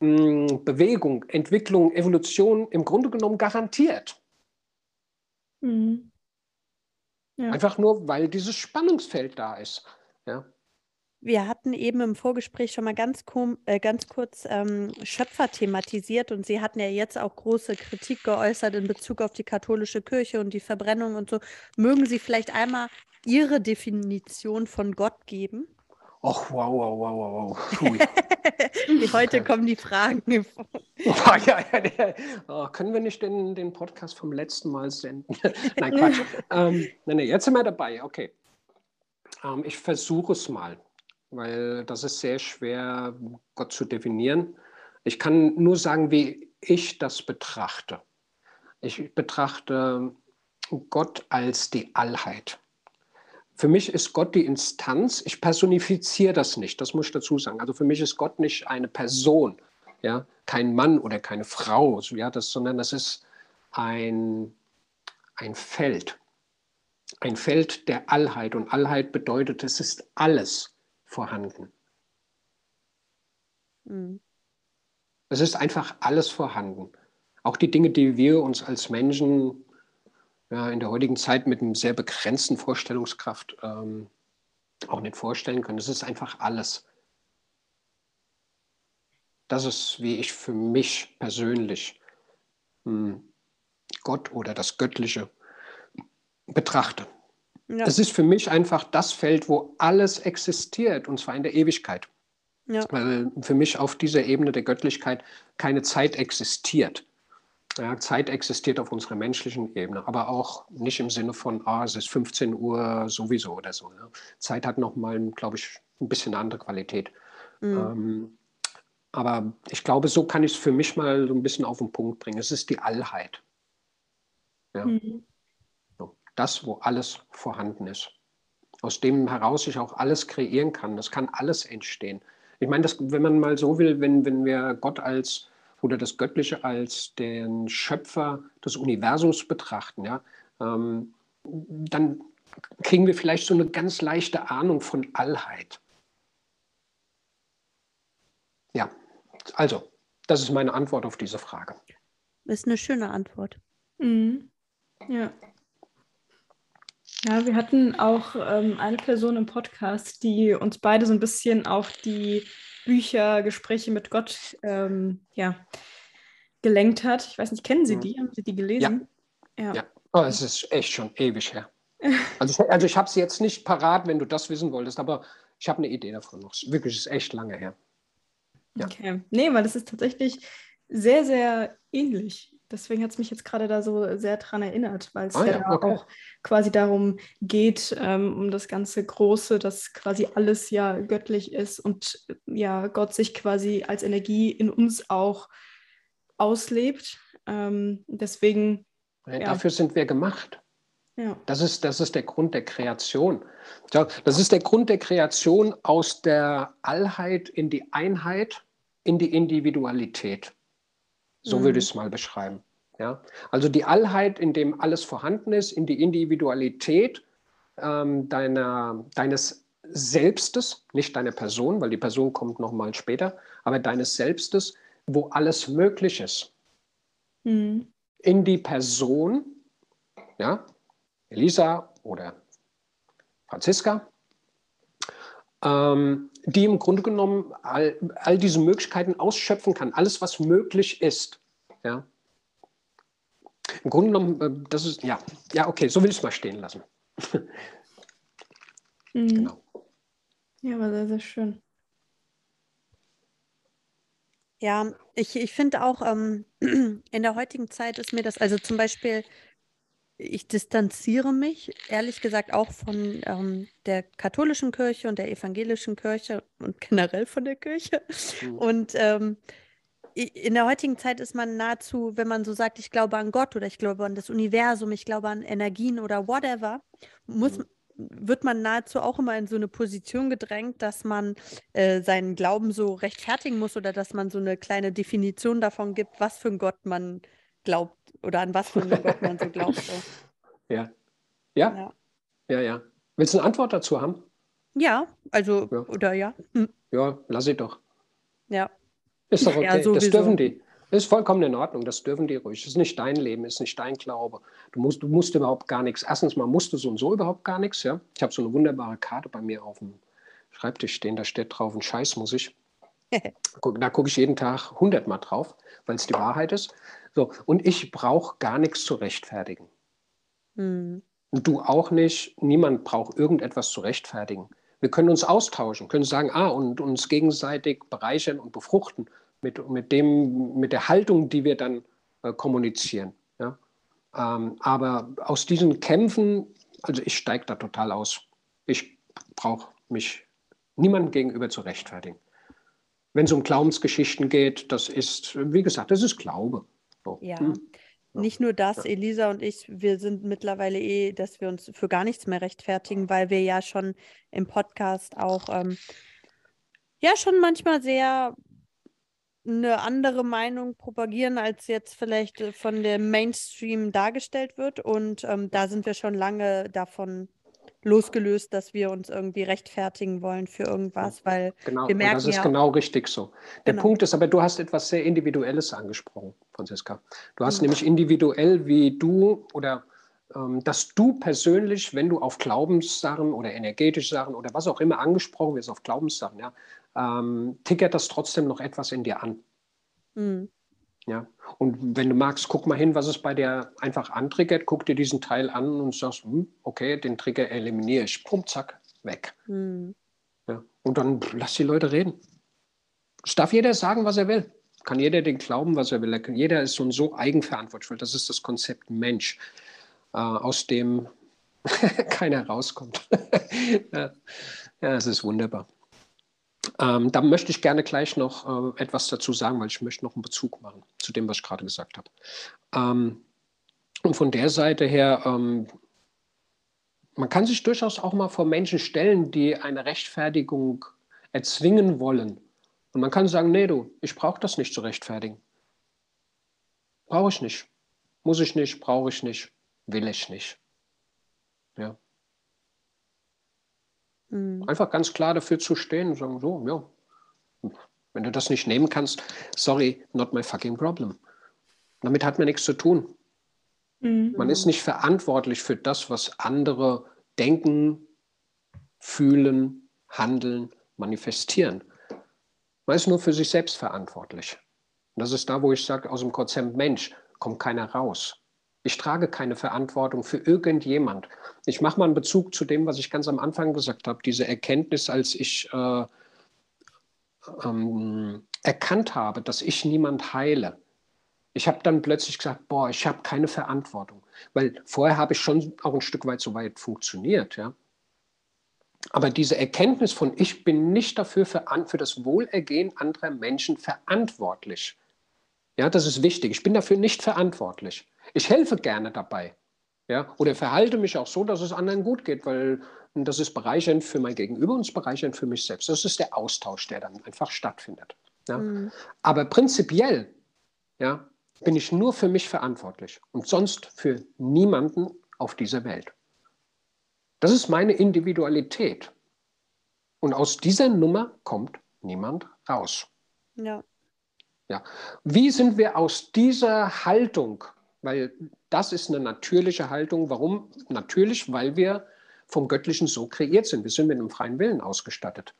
mh, Bewegung, Entwicklung, Evolution im Grunde genommen garantiert. Mhm. Ja. Einfach nur, weil dieses Spannungsfeld da ist. Ja. Wir hatten eben im Vorgespräch schon mal ganz, äh, ganz kurz ähm, Schöpfer thematisiert und Sie hatten ja jetzt auch große Kritik geäußert in Bezug auf die katholische Kirche und die Verbrennung und so. Mögen Sie vielleicht einmal Ihre Definition von Gott geben? Ach, wow, wow, wow, wow. wow. (laughs) Heute kommen die Fragen. (laughs) Oh, ja, ja, oh, können wir nicht den, den Podcast vom letzten Mal senden? (laughs) nein, Quatsch. ähm, nein, nein, jetzt sind wir dabei. Okay. Ähm, ich versuche es mal, weil das ist sehr schwer, Gott zu definieren. Ich kann nur sagen, wie ich das betrachte. Ich betrachte Gott als die Allheit. Für mich ist Gott die Instanz. Ich personifiziere das nicht, das muss ich dazu sagen. Also für mich ist Gott nicht eine Person, ja, kein Mann oder keine Frau, ja, das, sondern das ist ein, ein Feld, ein Feld der Allheit. Und Allheit bedeutet, es ist alles vorhanden. Mhm. Es ist einfach alles vorhanden. Auch die Dinge, die wir uns als Menschen ja, in der heutigen Zeit mit einer sehr begrenzten Vorstellungskraft ähm, auch nicht vorstellen können. Es ist einfach alles. Das ist, wie ich für mich persönlich hm, Gott oder das Göttliche betrachte. Ja. Es ist für mich einfach das Feld, wo alles existiert, und zwar in der Ewigkeit. Ja. Weil für mich auf dieser Ebene der Göttlichkeit keine Zeit existiert. Ja, Zeit existiert auf unserer menschlichen Ebene, aber auch nicht im Sinne von, ah, es ist 15 Uhr sowieso oder so. Ne? Zeit hat nochmal, glaube ich, ein bisschen eine andere Qualität. Mhm. Ähm, aber ich glaube, so kann ich es für mich mal so ein bisschen auf den Punkt bringen. Es ist die Allheit. Ja. Mhm. So, das, wo alles vorhanden ist. Aus dem heraus ich auch alles kreieren kann. Das kann alles entstehen. Ich meine, das, wenn man mal so will, wenn, wenn wir Gott als oder das Göttliche als den Schöpfer des Universums betrachten, ja, ähm, dann kriegen wir vielleicht so eine ganz leichte Ahnung von Allheit. Ja, also, das ist meine Antwort auf diese Frage. Das ist eine schöne Antwort. Mhm. Ja. Ja, wir hatten auch ähm, eine Person im Podcast, die uns beide so ein bisschen auf die Bücher, Gespräche mit Gott ähm, ja, gelenkt hat. Ich weiß nicht, kennen Sie mhm. die? Haben Sie die gelesen? Ja. ja. ja. Oh, es ist echt schon ewig her. (laughs) Also ich, also ich habe sie jetzt nicht parat, wenn du das wissen wolltest, aber ich habe eine Idee davon noch. Wirklich, ist echt lange her. Ja. Okay. Nee, weil das ist tatsächlich sehr, sehr ähnlich. Deswegen hat es mich jetzt gerade da so sehr dran erinnert, weil es ah, ja, ja okay. auch quasi darum geht, ähm, um das ganze Große, dass quasi alles ja göttlich ist und ja Gott sich quasi als Energie in uns auch auslebt. Ähm, deswegen. Ja, dafür sind wir gemacht. Ja. Das, ist, das ist der Grund der Kreation. Das ist der Grund der Kreation aus der Allheit in die Einheit, in die Individualität. So mhm. würde ich es mal beschreiben. Ja? Also die Allheit, in dem alles vorhanden ist, in die Individualität ähm, deiner, deines Selbstes, nicht deiner Person, weil die Person kommt nochmal später, aber deines Selbstes, wo alles möglich ist. Mhm. In die Person, ja, Elisa oder Franziska, ähm, die im Grunde genommen all, all diese Möglichkeiten ausschöpfen kann, alles, was möglich ist. Ja. Im Grunde genommen, äh, das ist, ja, ja, okay, so will ich es mal stehen lassen. (laughs) mhm. Genau. Ja, war sehr, sehr schön. Ja, ich, ich finde auch, ähm, (clears throat) in der heutigen Zeit ist mir das, also zum Beispiel, ich distanziere mich ehrlich gesagt auch von ähm, der katholischen Kirche und der evangelischen Kirche und generell von der Kirche. Mhm. Und ähm, in der heutigen Zeit ist man nahezu, wenn man so sagt, ich glaube an Gott oder ich glaube an das Universum, ich glaube an Energien oder whatever, muss, mhm wird man nahezu auch immer in so eine Position gedrängt, dass man äh, seinen Glauben so rechtfertigen muss oder dass man so eine kleine Definition davon gibt, was für ein Gott man glaubt oder an was für einen Gott man so glaubt. (laughs) Ja. ja. Ja? Ja, ja. Willst du eine Antwort dazu haben? Ja, also, ja. oder ja. Hm. Ja, lass ich doch. Ja. Ist doch okay, ja, das dürfen die. Ist vollkommen in Ordnung, das dürfen die ruhig. Das ist nicht dein Leben, ist nicht dein Glaube. Du musst, du musst überhaupt gar nichts. Erstens mal musst du so und so überhaupt gar nichts. Ja? Ich habe so eine wunderbare Karte bei mir auf dem Schreibtisch stehen, da steht drauf, ein Scheiß muss ich. (laughs) da gucke ich jeden Tag hundertmal drauf, weil es die Wahrheit ist. So, und ich brauche gar nichts zu rechtfertigen. Mhm. Und du auch nicht. Niemand braucht irgendetwas zu rechtfertigen. Wir können uns austauschen, können sagen, ah, und uns gegenseitig bereichern und befruchten. mit, mit, dem, mit der Haltung, die wir dann äh, kommunizieren. Ja? Ähm, aber aus diesen Kämpfen, also ich steige da total aus. Ich brauche mich niemandem gegenüber zu rechtfertigen. Wenn es um Glaubensgeschichten geht, das ist, wie gesagt, das ist Glaube. So. Ja. Hm. Nicht nur das, Elisa und ich, wir sind mittlerweile eh, dass wir uns für gar nichts mehr rechtfertigen, weil wir ja schon im Podcast auch ähm, ja schon manchmal sehr eine andere Meinung propagieren, als jetzt vielleicht äh, von dem Mainstream dargestellt wird. Und ähm, da sind wir schon lange davon losgelöst, dass wir uns irgendwie rechtfertigen wollen für irgendwas, weil genau, wir merken das ist ja, genau richtig so. Der genau. Punkt ist aber, du hast etwas sehr Individuelles angesprochen, Franziska. Du hast mhm. nämlich individuell, wie du oder ähm, dass du persönlich, wenn du auf Glaubenssachen oder energetische Sachen oder was auch immer angesprochen wirst, auf Glaubenssachen, ja, ähm, tickert das trotzdem noch etwas in dir an. Mhm. Ja, und wenn du magst, guck mal hin, was es bei dir einfach antriggert, guck dir diesen Teil an und sagst, hm, okay, den Trigger eliminiere ich. Pum, zack, weg. Mhm. Ja, und dann lass die Leute reden. Es darf jeder sagen, was er will. Kann jeder den glauben, was er will. Jeder ist so und so eigenverantwortlich. Das ist das Konzept Mensch, äh, aus dem (laughs) keiner rauskommt. (laughs) ja, es ist wunderbar. Ähm, da möchte ich gerne gleich noch äh, etwas dazu sagen, weil ich möchte noch einen Bezug machen zu dem, was ich gerade gesagt habe. Ähm, und von der Seite her, ähm, man kann sich durchaus auch mal vor Menschen stellen, die eine Rechtfertigung erzwingen wollen. Und man kann sagen, nee, du, ich brauche das nicht zu rechtfertigen. Brauche ich nicht. Muss ich nicht, brauche ich nicht, will ich nicht. Ja. Mhm. Einfach ganz klar dafür zu stehen und sagen, so, ja, wenn du das nicht nehmen kannst, sorry, not my fucking problem. Damit hat man nichts zu tun. Mhm. Man ist nicht verantwortlich für das, was andere denken, fühlen, handeln, manifestieren. Man ist nur für sich selbst verantwortlich. Und das ist da, wo ich sage, aus dem Konzept Mensch kommt keiner raus. Ich trage keine Verantwortung für irgendjemand. Ich mache mal einen Bezug zu dem, was ich ganz am Anfang gesagt habe, diese Erkenntnis, als ich äh, ähm, erkannt habe, dass ich niemand heile. Ich habe dann plötzlich gesagt, boah, ich habe keine Verantwortung, weil vorher habe ich schon auch ein Stück weit so weit funktioniert, ja. Aber diese Erkenntnis von, ich bin nicht dafür für, für das Wohlergehen anderer Menschen verantwortlich. Ja, das ist wichtig. Ich bin dafür nicht verantwortlich. Ich helfe gerne dabei. Ja, oder verhalte mich auch so, dass es anderen gut geht, weil das ist bereichernd für mein Gegenüber und es bereichernd für mich selbst. Das ist der Austausch, der dann einfach stattfindet. Ja. Mhm. Aber prinzipiell ja, bin ich nur für mich verantwortlich und sonst für niemanden auf dieser Welt. Das ist meine Individualität. Und aus dieser Nummer kommt niemand raus. Ja. Ja. Wie sind wir aus dieser Haltung weil das ist eine natürliche Haltung. Warum? Natürlich, weil wir vom Göttlichen so kreiert sind. Wir sind mit einem freien Willen ausgestattet.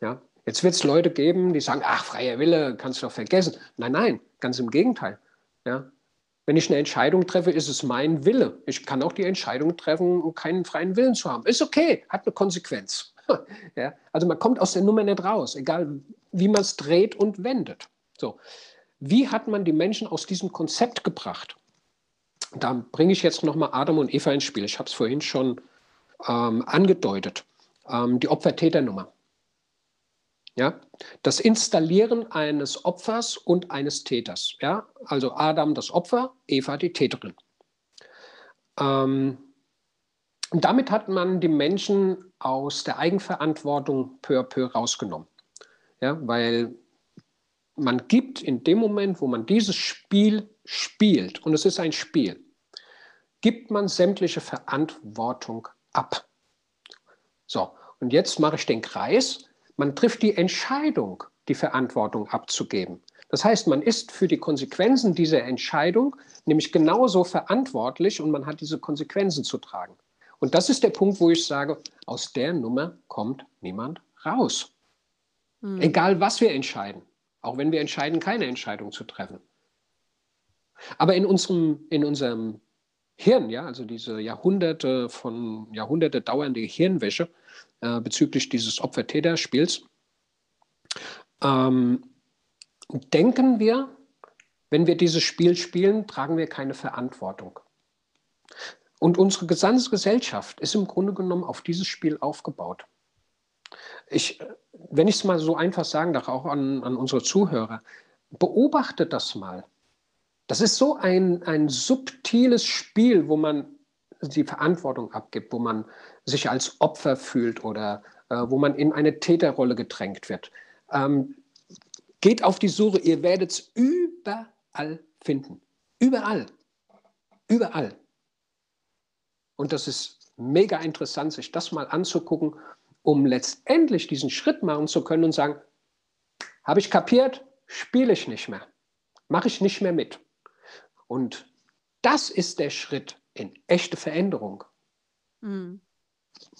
Ja? Jetzt wird es Leute geben, die sagen, ach, freier Wille, kannst du doch vergessen. Nein, nein, ganz im Gegenteil. Ja? Wenn ich eine Entscheidung treffe, ist es mein Wille. Ich kann auch die Entscheidung treffen, um keinen freien Willen zu haben. Ist okay, hat eine Konsequenz. (laughs) ja? Also man kommt aus der Nummer nicht raus, egal wie man es dreht und wendet. So. Wie hat man die Menschen aus diesem Konzept gebracht? Da bringe ich jetzt nochmal Adam und Eva ins Spiel. Ich habe es vorhin schon ähm, angedeutet. Ähm, die Opfer-Täter-Nummer. Ja, das Installieren eines Opfers und eines Täters. Ja, also Adam das Opfer, Eva die Täterin. Ähm, damit hat man die Menschen aus der Eigenverantwortung peu à peu rausgenommen. Ja, weil man gibt in dem Moment, wo man dieses Spiel spielt, und es ist ein Spiel, gibt man sämtliche Verantwortung ab. So, und jetzt mache ich den Kreis. Man trifft die Entscheidung, die Verantwortung abzugeben. Das heißt, man ist für die Konsequenzen dieser Entscheidung nämlich genauso verantwortlich und man hat diese Konsequenzen zu tragen. Und das ist der Punkt, wo ich sage, aus der Nummer kommt niemand raus. Hm. Egal, was wir entscheiden. Auch wenn wir entscheiden, keine Entscheidung zu treffen. Aber in unserem, in unserem Hirn, ja, also diese Jahrhunderte von Jahrhunderte dauernde Hirnwäsche äh, bezüglich dieses Opfer-Täter-Spiels, ähm, denken wir, wenn wir dieses Spiel spielen, tragen wir keine Verantwortung. Und unsere gesamte Gesellschaft ist im Grunde genommen auf dieses Spiel aufgebaut. Ich, wenn ich es mal so einfach sagen darf, auch an, an unsere Zuhörer, beobachtet das mal. Das ist so ein, ein subtiles Spiel, wo man die Verantwortung abgibt, wo man sich als Opfer fühlt oder äh, wo man in eine Täterrolle gedrängt wird. Ähm, geht auf die Suche, ihr werdet es überall finden. Überall. Überall. Und das ist mega interessant, sich das mal anzugucken, um letztendlich diesen Schritt machen zu können und sagen, habe ich kapiert, spiele ich nicht mehr, mache ich nicht mehr mit. Und das ist der Schritt in echte Veränderung. Mhm.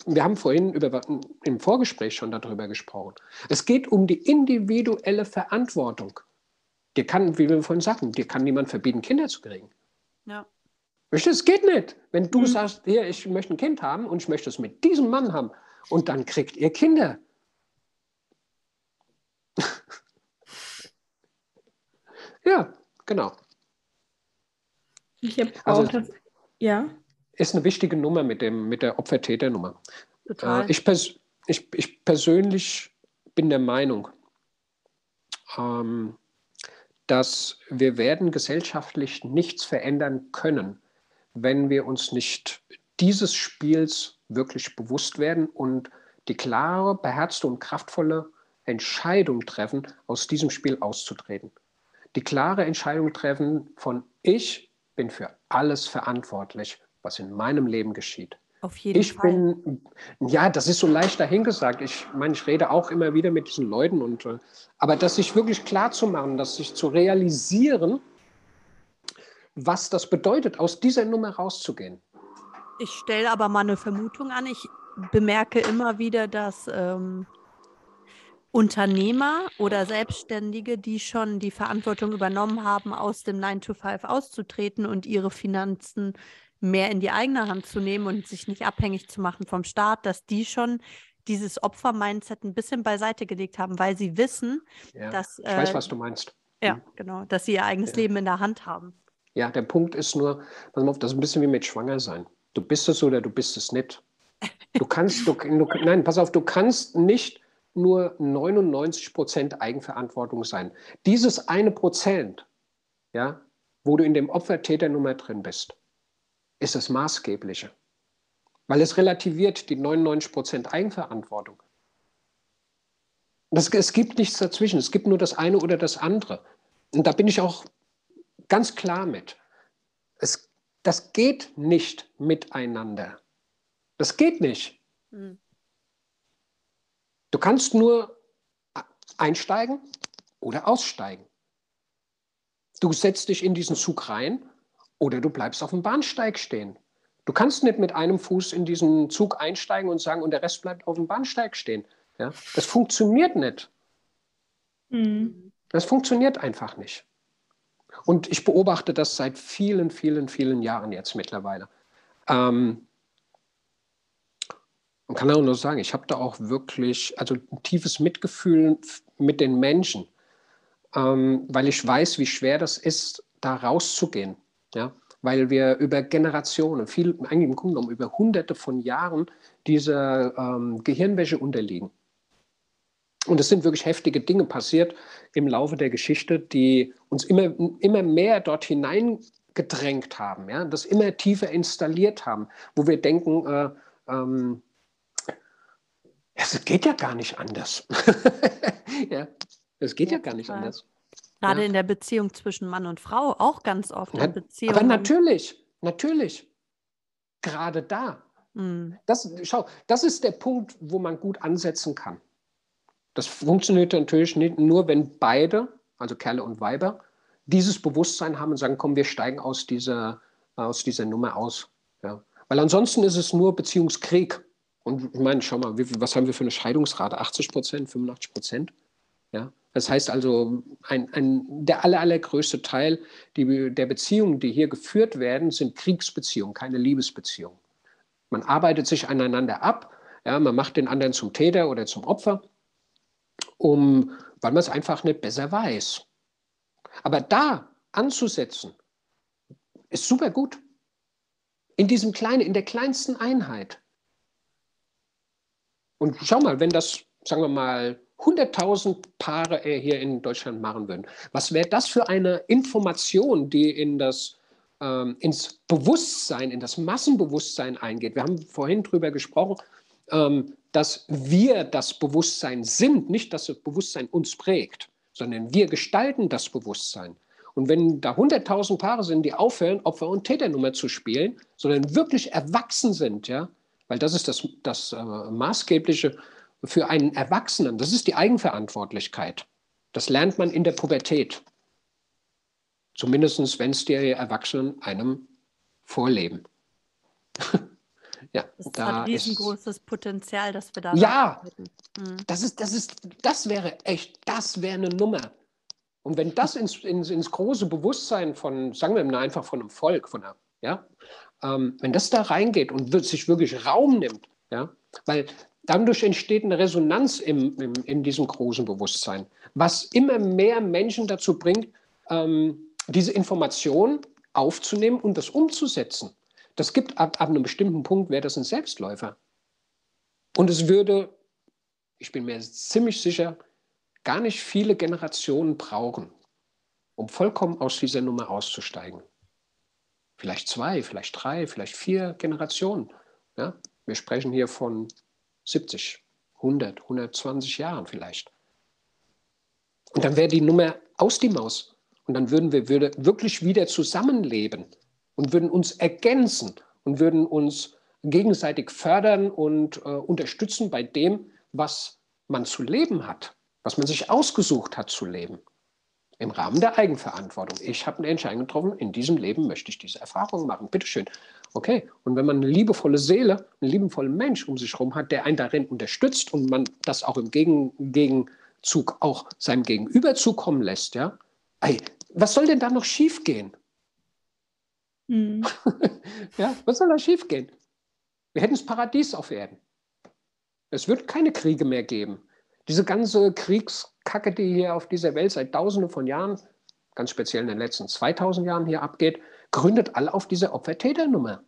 Wir haben vorhin über, im Vorgespräch schon darüber gesprochen. Es geht um die individuelle Verantwortung. Dir kann, wie wir vorhin sagten, dir kann niemand verbieten, Kinder zu kriegen. Ja. Es geht nicht. Wenn du mhm. sagst, hier, ich möchte ein Kind haben und ich möchte es mit diesem Mann haben und dann kriegt ihr Kinder. (laughs) ja, genau. Ich habe also, auch das, ja. Ist eine wichtige Nummer mit, dem, mit der Opfer-Täter-Nummer. Äh, ich, pers ich, ich persönlich bin der Meinung, ähm, dass wir werden gesellschaftlich nichts verändern können, wenn wir uns nicht dieses Spiels wirklich bewusst werden und die klare, beherzte und kraftvolle Entscheidung treffen, aus diesem Spiel auszutreten. Die klare Entscheidung treffen von ich bin für alles verantwortlich, was in meinem Leben geschieht. Auf jeden ich Fall. bin, ja, das ist so leicht dahingesagt. Ich meine, ich rede auch immer wieder mit diesen Leuten und, äh, aber das sich wirklich klar zu machen, das sich zu realisieren, was das bedeutet, aus dieser Nummer rauszugehen. Ich stelle aber mal eine Vermutung an. Ich bemerke immer wieder, dass ähm, Unternehmer oder Selbstständige, die schon die Verantwortung übernommen haben, aus dem 9-to-5 auszutreten und ihre Finanzen mehr in die eigene Hand zu nehmen und sich nicht abhängig zu machen vom Staat, dass die schon dieses Opfer-Mindset ein bisschen beiseite gelegt haben, weil sie wissen, ja, dass. ich weiß, äh, was du meinst. Ja, mhm. genau, dass sie ihr eigenes ja. Leben in der Hand haben. Ja, der Punkt ist nur, pass mal auf, das ist ein bisschen wie mit Schwanger sein. Du bist es oder du bist es nicht. Du kannst, du, du, nein, pass auf, du kannst nicht nur 99 Prozent Eigenverantwortung sein. Dieses eine Prozent, ja, wo du in dem Opfer-Täter-Nummer drin bist, ist das Maßgebliche. Weil es relativiert die 99 Prozent Eigenverantwortung. Das, es gibt nichts dazwischen. Es gibt nur das eine oder das andere. Und da bin ich auch Ganz klar mit. Es, das geht nicht miteinander. Das geht nicht. Mhm. Du kannst nur einsteigen oder aussteigen. Du setzt dich in diesen Zug rein oder du bleibst auf dem Bahnsteig stehen. Du kannst nicht mit einem Fuß in diesen Zug einsteigen und sagen, und der Rest bleibt auf dem Bahnsteig stehen. Ja? Das funktioniert nicht. Mhm. Das funktioniert einfach nicht. Und ich beobachte das seit vielen, vielen, vielen Jahren jetzt mittlerweile. Ähm, man kann auch nur sagen, ich habe da auch wirklich also ein tiefes Mitgefühl mit den Menschen, ähm, weil ich weiß, wie schwer das ist, da rauszugehen. Ja? Weil wir über Generationen, viel, eigentlich im Grunde genommen über Hunderte von Jahren dieser ähm, Gehirnwäsche unterliegen. Und es sind wirklich heftige Dinge passiert im Laufe der Geschichte, die uns immer, immer mehr dort hineingedrängt haben, ja, das immer tiefer installiert haben, wo wir denken, äh, ähm, es geht ja gar nicht anders. (laughs) ja, es geht ja, ja gar nicht anders. Gerade ja. in der Beziehung zwischen Mann und Frau auch ganz oft. Ja, aber natürlich, natürlich. Gerade da. Mhm. Das, schau, das ist der Punkt, wo man gut ansetzen kann. Das funktioniert natürlich nicht nur, wenn beide, also Kerle und Weiber, dieses Bewusstsein haben und sagen, komm, wir steigen aus dieser, aus dieser Nummer aus. Ja. Weil ansonsten ist es nur Beziehungskrieg. Und ich meine, schau mal, was haben wir für eine Scheidungsrate? 80 Prozent, 85 Prozent? Ja. Das heißt also, ein, ein, der aller, allergrößte Teil die, der Beziehungen, die hier geführt werden, sind Kriegsbeziehungen, keine Liebesbeziehungen. Man arbeitet sich aneinander ab, ja, man macht den anderen zum Täter oder zum Opfer um, weil man es einfach nicht besser weiß. Aber da anzusetzen, ist super gut. In diesem kleinen, in der kleinsten Einheit. Und schau mal, wenn das, sagen wir mal, 100.000 Paare hier in Deutschland machen würden, was wäre das für eine Information, die in das, ähm, ins Bewusstsein, in das Massenbewusstsein eingeht? Wir haben vorhin darüber gesprochen, ähm, dass wir das Bewusstsein sind, nicht dass das Bewusstsein uns prägt, sondern wir gestalten das Bewusstsein. Und wenn da 100.000 Paare sind, die aufhören, Opfer- und Täternummer zu spielen, sondern wirklich erwachsen sind, ja, weil das ist das, das äh, Maßgebliche für einen Erwachsenen, das ist die Eigenverantwortlichkeit. Das lernt man in der Pubertät. Zumindest wenn es die Erwachsenen einem vorleben. (laughs) ja, das da ein riesengroßes ist, Potenzial, dass wir da Ja, mhm. das, ist, das, ist, das wäre echt, das wäre eine Nummer. Und wenn das ins, ins, ins große Bewusstsein von, sagen wir mal einfach von einem Volk, von einer, ja, ähm, wenn das da reingeht und wird, sich wirklich Raum nimmt, ja, weil dadurch entsteht eine Resonanz im, im, in diesem großen Bewusstsein, was immer mehr Menschen dazu bringt, ähm, diese Information aufzunehmen und das umzusetzen. Das gibt ab, ab einem bestimmten Punkt, wäre das ein Selbstläufer. Und es würde, ich bin mir ziemlich sicher, gar nicht viele Generationen brauchen, um vollkommen aus dieser Nummer auszusteigen. Vielleicht zwei, vielleicht drei, vielleicht vier Generationen. Ja? Wir sprechen hier von 70, 100, 120 Jahren vielleicht. Und dann wäre die Nummer aus die Maus. Und dann würden wir würde wirklich wieder zusammenleben und würden uns ergänzen und würden uns gegenseitig fördern und äh, unterstützen bei dem, was man zu leben hat was man sich ausgesucht hat zu leben. Im Rahmen der Eigenverantwortung. Ich habe eine Entscheidung getroffen, in diesem Leben möchte ich diese Erfahrung machen. Bitteschön. Okay, und wenn man eine liebevolle Seele, einen liebevollen Mensch um sich herum hat, der einen darin unterstützt und man das auch im Gegen Gegenzug auch seinem Gegenüber zukommen lässt, ja, ey, was soll denn da noch schiefgehen? Mhm. (laughs) ja, was soll da schiefgehen? Wir hätten das Paradies auf Erden. Es wird keine Kriege mehr geben. Diese ganze Kriegskacke, die hier auf dieser Welt seit Tausenden von Jahren, ganz speziell in den letzten 2000 Jahren hier abgeht, gründet all auf dieser Opfer-Täter-Nummer.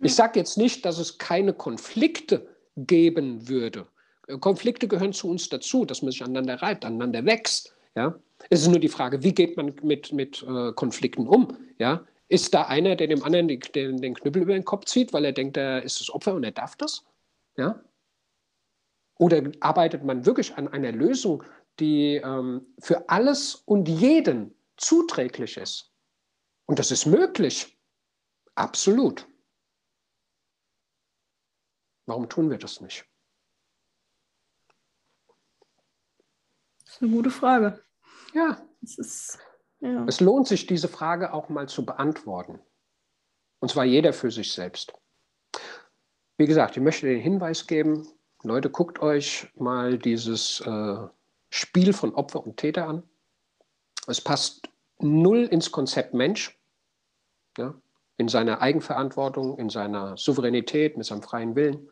Ich sage jetzt nicht, dass es keine Konflikte geben würde. Konflikte gehören zu uns dazu, dass man sich aneinander reibt, aneinander wächst. Ja? Es ist nur die Frage, wie geht man mit, mit äh, Konflikten um? Ja? Ist da einer, der dem anderen den, den Knüppel über den Kopf zieht, weil er denkt, er ist das Opfer und er darf das? Ja? Oder arbeitet man wirklich an einer Lösung, die ähm, für alles und jeden zuträglich ist? Und das ist möglich. Absolut. Warum tun wir das nicht? Das ist eine gute Frage. Ja. Es, ist, ja. es lohnt sich, diese Frage auch mal zu beantworten. Und zwar jeder für sich selbst. Wie gesagt, ich möchte den Hinweis geben, Leute, guckt euch mal dieses äh, Spiel von Opfer und Täter an. Es passt null ins Konzept Mensch, ja, in seiner Eigenverantwortung, in seiner Souveränität, mit seinem freien Willen.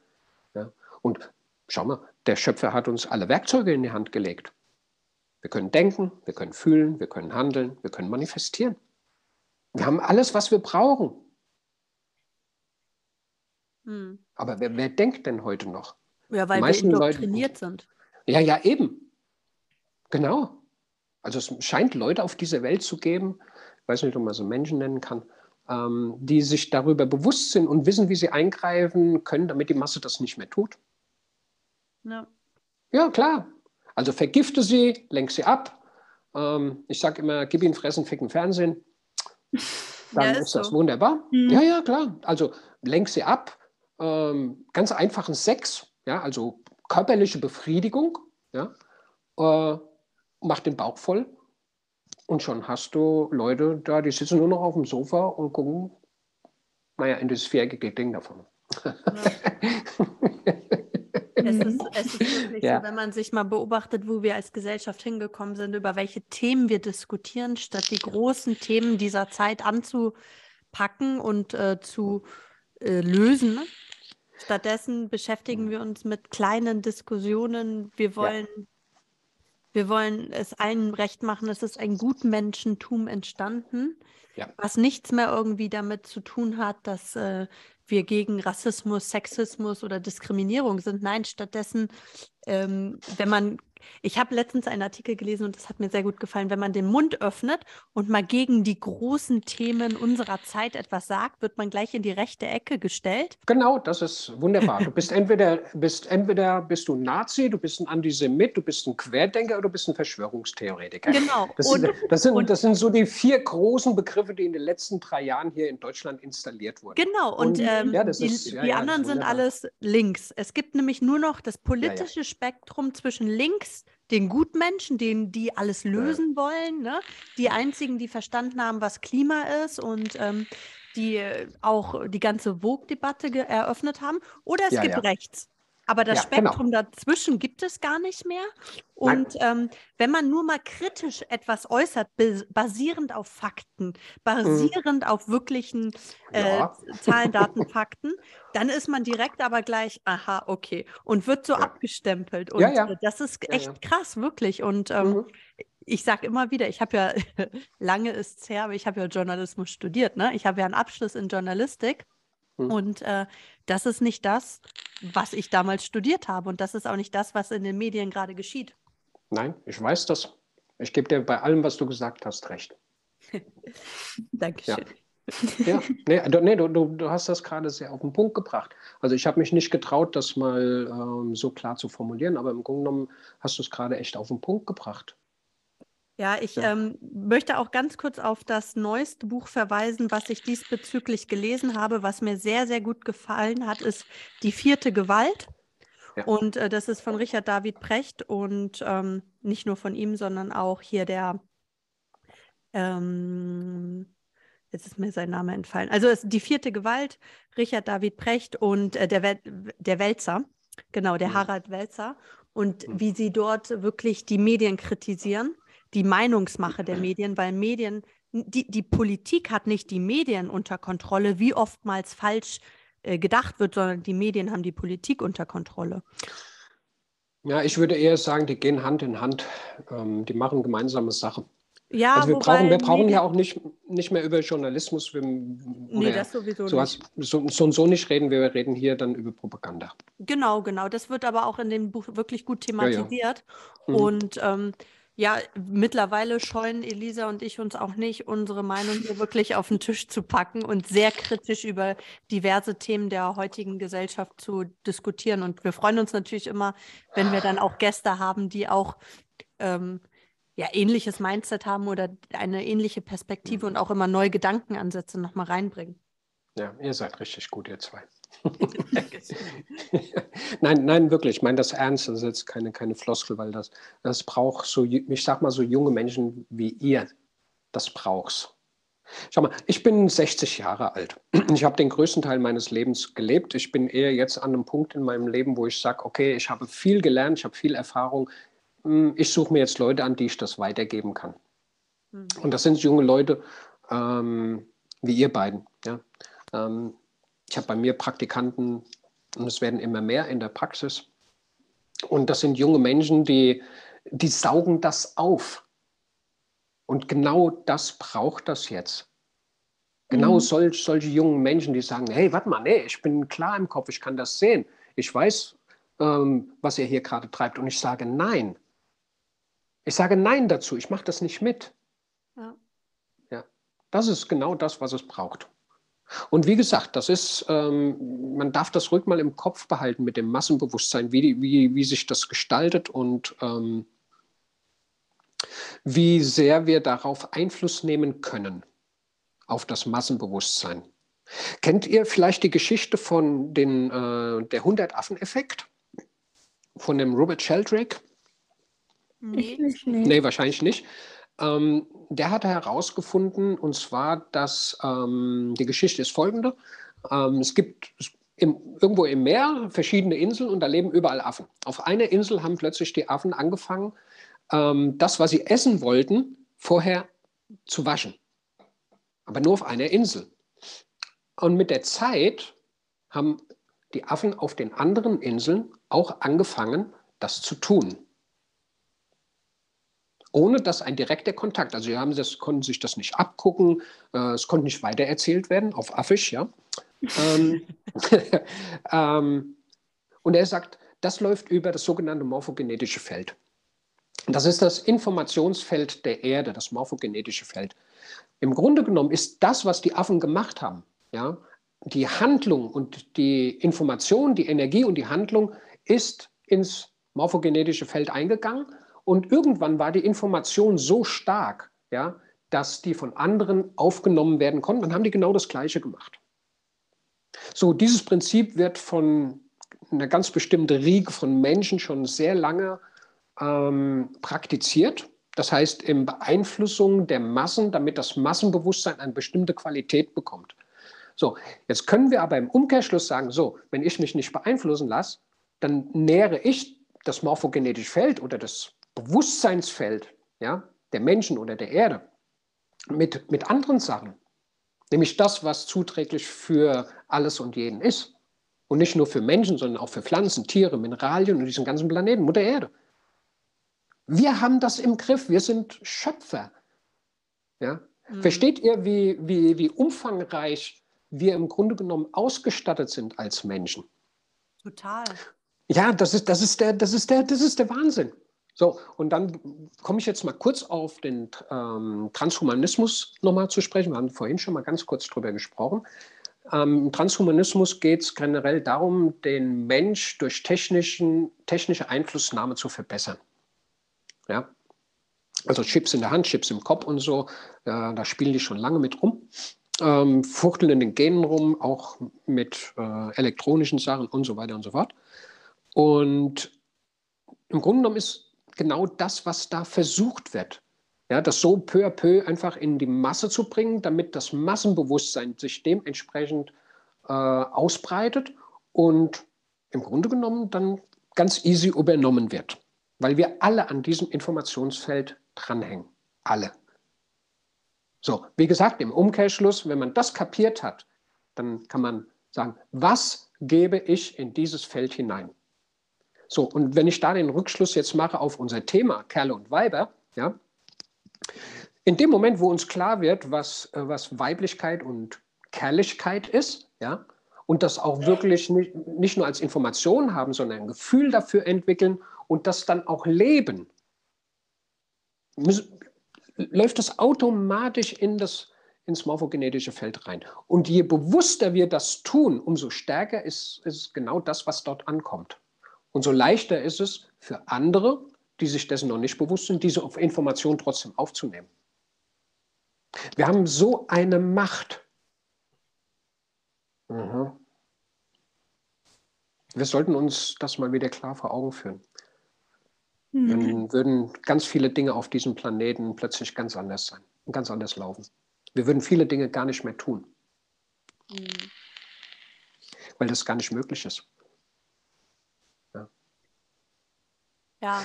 Ja. Und schau mal, der Schöpfer hat uns alle Werkzeuge in die Hand gelegt. Wir können denken, wir können fühlen, wir können handeln, wir können manifestieren. Wir haben alles, was wir brauchen. Hm. Aber wer, wer denkt denn heute noch? Ja, weil wir indoktriniert sind. Ja, ja, eben. Genau. Also es scheint Leute auf dieser Welt zu geben, ich weiß nicht, ob man so Menschen nennen kann, ähm, die sich darüber bewusst sind und wissen, wie sie eingreifen können, damit die Masse das nicht mehr tut. Ja. Ja, klar. Also vergifte sie, lenk sie ab. Ähm, ich sage immer, gib ihnen Fressen, Ficken, Fernsehen. Dann ja, ist, ist so. das wunderbar. Mhm. Ja, ja, klar. Also lenk sie ab. Ähm, ganz einfachen Sex ja, also körperliche Befriedigung, ja, äh, macht den Bauch voll und schon hast du Leute da, die sitzen nur noch auf dem Sofa und gucken, naja, in das viereckige Ding davon. Ja. (laughs) Es ist, es ist wirklich ja. so, wenn man sich mal beobachtet, wo wir als Gesellschaft hingekommen sind, über welche Themen wir diskutieren, statt die großen Themen dieser Zeit anzupacken und äh, zu äh, lösen, Stattdessen beschäftigen wir uns mit kleinen Diskussionen. Wir wollen, ja. Wir wollen es allen recht machen, es ist ein Gutmenschentum entstanden, ja. was nichts mehr irgendwie damit zu tun hat, dass äh, wir gegen Rassismus, Sexismus oder Diskriminierung sind. Nein, stattdessen, ähm, wenn man ich habe letztens einen Artikel gelesen und das hat mir sehr gut gefallen. Wenn man den Mund öffnet und mal gegen die großen Themen unserer Zeit etwas sagt, wird man gleich in die rechte Ecke gestellt. Genau, das ist wunderbar. Du bist entweder bist entweder bist du ein Nazi, du bist ein Antisemit, du bist ein Querdenker oder du bist ein Verschwörungstheoretiker. Genau. Das, und, sind, das, sind, das sind so die vier großen Begriffe, die in den letzten drei Jahren hier in Deutschland installiert wurden. Genau. Und, und ähm, ja, die, ist, ja, die ja, anderen sind alles links. Es gibt nämlich nur noch das politische Spektrum zwischen links den Gutmenschen, denen die alles lösen ja. wollen, ne? die einzigen, die verstanden haben, was Klima ist und ähm, die auch die ganze Vogue-Debatte eröffnet haben. Oder es ja, gibt ja. rechts. Aber das ja, genau. Spektrum genau. dazwischen gibt es gar nicht mehr. Und ähm, wenn man nur mal kritisch etwas äußert, basierend auf Fakten, basierend mhm. auf wirklichen äh, ja. Zahlen, Daten, Fakten, dann ist man direkt aber gleich, aha, okay, und wird so ja. abgestempelt. Und ja, äh, das ist echt krass, wirklich. Und ähm, mhm. ich sage immer wieder, ich habe ja, (laughs) lange ist es her, aber ich habe ja Journalismus studiert. Ne? Ich habe ja einen Abschluss in Journalistik. Mhm. Und äh, das ist nicht das, was ich damals studiert habe. Und das ist auch nicht das, was in den Medien gerade geschieht. Nein, ich weiß das. Ich gebe dir bei allem, was du gesagt hast, recht. (laughs) Dankeschön. Ja, ja. nee, du, nee du, du, hast das gerade sehr auf den Punkt gebracht. Also ich habe mich nicht getraut, das mal ähm, so klar zu formulieren, aber im Grunde genommen hast du es gerade echt auf den Punkt gebracht. Ja, ich ja. Ähm, möchte auch ganz kurz auf das neueste Buch verweisen, was ich diesbezüglich gelesen habe. Was mir sehr, sehr gut gefallen hat, ist Die vierte Gewalt. Ja. Und äh, das ist von Richard David Precht und ähm, nicht nur von ihm, sondern auch hier der, ähm, jetzt ist mir sein Name entfallen. Also es, Die vierte Gewalt, Richard David Precht und äh, der, der Wälzer, genau, der mhm. Harald Welzer. Und mhm. wie sie dort wirklich die Medien kritisieren die Meinungsmache der Medien, weil Medien, die, die Politik hat nicht die Medien unter Kontrolle, wie oftmals falsch äh, gedacht wird, sondern die Medien haben die Politik unter Kontrolle. Ja, ich würde eher sagen, die gehen Hand in Hand. Ähm, die machen gemeinsame Sache. Ja, also wir brauchen, wir brauchen ja auch nicht, nicht mehr über Journalismus. Wir, nee, das sowieso so, nicht. So, so und so nicht reden, wir reden hier dann über Propaganda. Genau, genau. Das wird aber auch in dem Buch wirklich gut thematisiert. Ja, ja. Mhm. Und ähm, ja, mittlerweile scheuen Elisa und ich uns auch nicht, unsere Meinung hier wirklich auf den Tisch zu packen und sehr kritisch über diverse Themen der heutigen Gesellschaft zu diskutieren. Und wir freuen uns natürlich immer, wenn wir dann auch Gäste haben, die auch ähm, ja, ähnliches Mindset haben oder eine ähnliche Perspektive und auch immer neue Gedankenansätze nochmal reinbringen. Ja, ihr seid richtig gut, ihr zwei. (laughs) nein, nein, wirklich. Ich meine das ernst. Das ist jetzt keine, keine Floskel, weil das, das braucht so, ich sag mal so junge Menschen wie ihr. Das braucht's. Schau mal, ich bin 60 Jahre alt. (clears throat) Ich habe den größten Teil meines Lebens gelebt. Ich bin eher jetzt an einem Punkt in meinem Leben, wo ich sage, okay, ich habe viel gelernt, ich habe viel Erfahrung. Hm, ich suche mir jetzt Leute an, die ich das weitergeben kann. Mhm. Und das sind junge Leute ähm, wie ihr beiden. Ja? Ähm, ich habe bei mir Praktikanten und es werden immer mehr in der Praxis. Und das sind junge Menschen, die, die saugen das auf. Und genau das braucht das jetzt. Genau mhm. solch, solche jungen Menschen, die sagen, hey, warte mal, nee, ich bin klar im Kopf, ich kann das sehen. Ich weiß, ähm, was ihr hier gerade treibt. Und ich sage nein. Ich sage nein dazu, ich mache das nicht mit. Ja. ja. Das ist genau das, was es braucht. Und wie gesagt, das ist, ähm, man darf das ruhig mal im Kopf behalten mit dem Massenbewusstsein, wie, wie, wie sich das gestaltet und ähm, wie sehr wir darauf Einfluss nehmen können, auf das Massenbewusstsein. Kennt ihr vielleicht die Geschichte von den, äh, der 100-Affen-Effekt? Von dem Robert Sheldrake? Nee. nee, wahrscheinlich nicht. Ähm, der hatte herausgefunden, und zwar, dass ähm, die Geschichte ist folgende. Ähm, es gibt im, irgendwo im Meer verschiedene Inseln und da leben überall Affen. Auf einer Insel haben plötzlich die Affen angefangen, ähm, das, was sie essen wollten, vorher zu waschen. Aber nur auf einer Insel. Und mit der Zeit haben die Affen auf den anderen Inseln auch angefangen, das zu tun. Ohne dass ein direkter Kontakt, also sie haben das, konnten sich das nicht abgucken, äh, es konnte nicht weitererzählt werden, auf Affisch, ja. ähm, (laughs) ähm, und er sagt, das läuft über das sogenannte morphogenetische Feld. Das ist das Informationsfeld der Erde, das morphogenetische Feld. Im Grunde genommen ist das, was die Affen gemacht haben, ja, die Handlung und die Information, die Energie und die Handlung ist ins morphogenetische Feld eingegangen und irgendwann war die Information so stark, ja, dass die von anderen aufgenommen werden konnten. Dann haben die genau das Gleiche gemacht. So, dieses Prinzip wird von einer ganz bestimmten Riege von Menschen schon sehr lange ähm, praktiziert. Das heißt, in Beeinflussung der Massen, damit das Massenbewusstsein eine bestimmte Qualität bekommt. So, jetzt können wir aber im Umkehrschluss sagen, so, wenn ich mich nicht beeinflussen lasse, dann nähere ich das morphogenetische Feld oder das Bewusstseinsfeld ja, der Menschen oder der Erde mit, mit anderen Sachen. Nämlich das, was zuträglich für alles und jeden ist. Und nicht nur für Menschen, sondern auch für Pflanzen, Tiere, Mineralien und diesen ganzen Planeten, Mutter Erde. Wir haben das im Griff, wir sind Schöpfer. Ja? Mhm. Versteht ihr, wie, wie, wie umfangreich wir im Grunde genommen ausgestattet sind als Menschen? Total. Ja, das ist, das ist, der, das ist, der, das ist der Wahnsinn. So, und dann komme ich jetzt mal kurz auf den ähm, Transhumanismus nochmal zu sprechen. Wir haben vorhin schon mal ganz kurz drüber gesprochen. Ähm, Im Transhumanismus geht es generell darum, den Mensch durch technischen, technische Einflussnahme zu verbessern. Ja? Also Chips in der Hand, Chips im Kopf und so, ja, da spielen die schon lange mit rum. Ähm, fuchteln in den Genen rum, auch mit äh, elektronischen Sachen und so weiter und so fort. Und im Grunde genommen ist genau das, was da versucht wird. Ja, das so peu à peu einfach in die Masse zu bringen, damit das Massenbewusstsein sich dementsprechend äh, ausbreitet und im Grunde genommen dann ganz easy übernommen wird, weil wir alle an diesem Informationsfeld dranhängen. Alle. So, wie gesagt, im Umkehrschluss, wenn man das kapiert hat, dann kann man sagen, was gebe ich in dieses Feld hinein? So, und wenn ich da den Rückschluss jetzt mache auf unser Thema Kerle und Weiber, ja, in dem Moment, wo uns klar wird, was, äh, was Weiblichkeit und Kerlichkeit ist, ja, und das auch wirklich nicht, nicht nur als Information haben, sondern ein Gefühl dafür entwickeln und das dann auch leben, läuft das automatisch in das, ins morphogenetische Feld rein. Und je bewusster wir das tun, umso stärker ist, ist genau das, was dort ankommt. Und so leichter ist es für andere, die sich dessen noch nicht bewusst sind, diese Information trotzdem aufzunehmen. Wir haben so eine Macht. Mhm. Wir sollten uns das mal wieder klar vor Augen führen. Mhm. Dann würden ganz viele Dinge auf diesem Planeten plötzlich ganz anders sein und ganz anders laufen. Wir würden viele Dinge gar nicht mehr tun, mhm. weil das gar nicht möglich ist. Ja,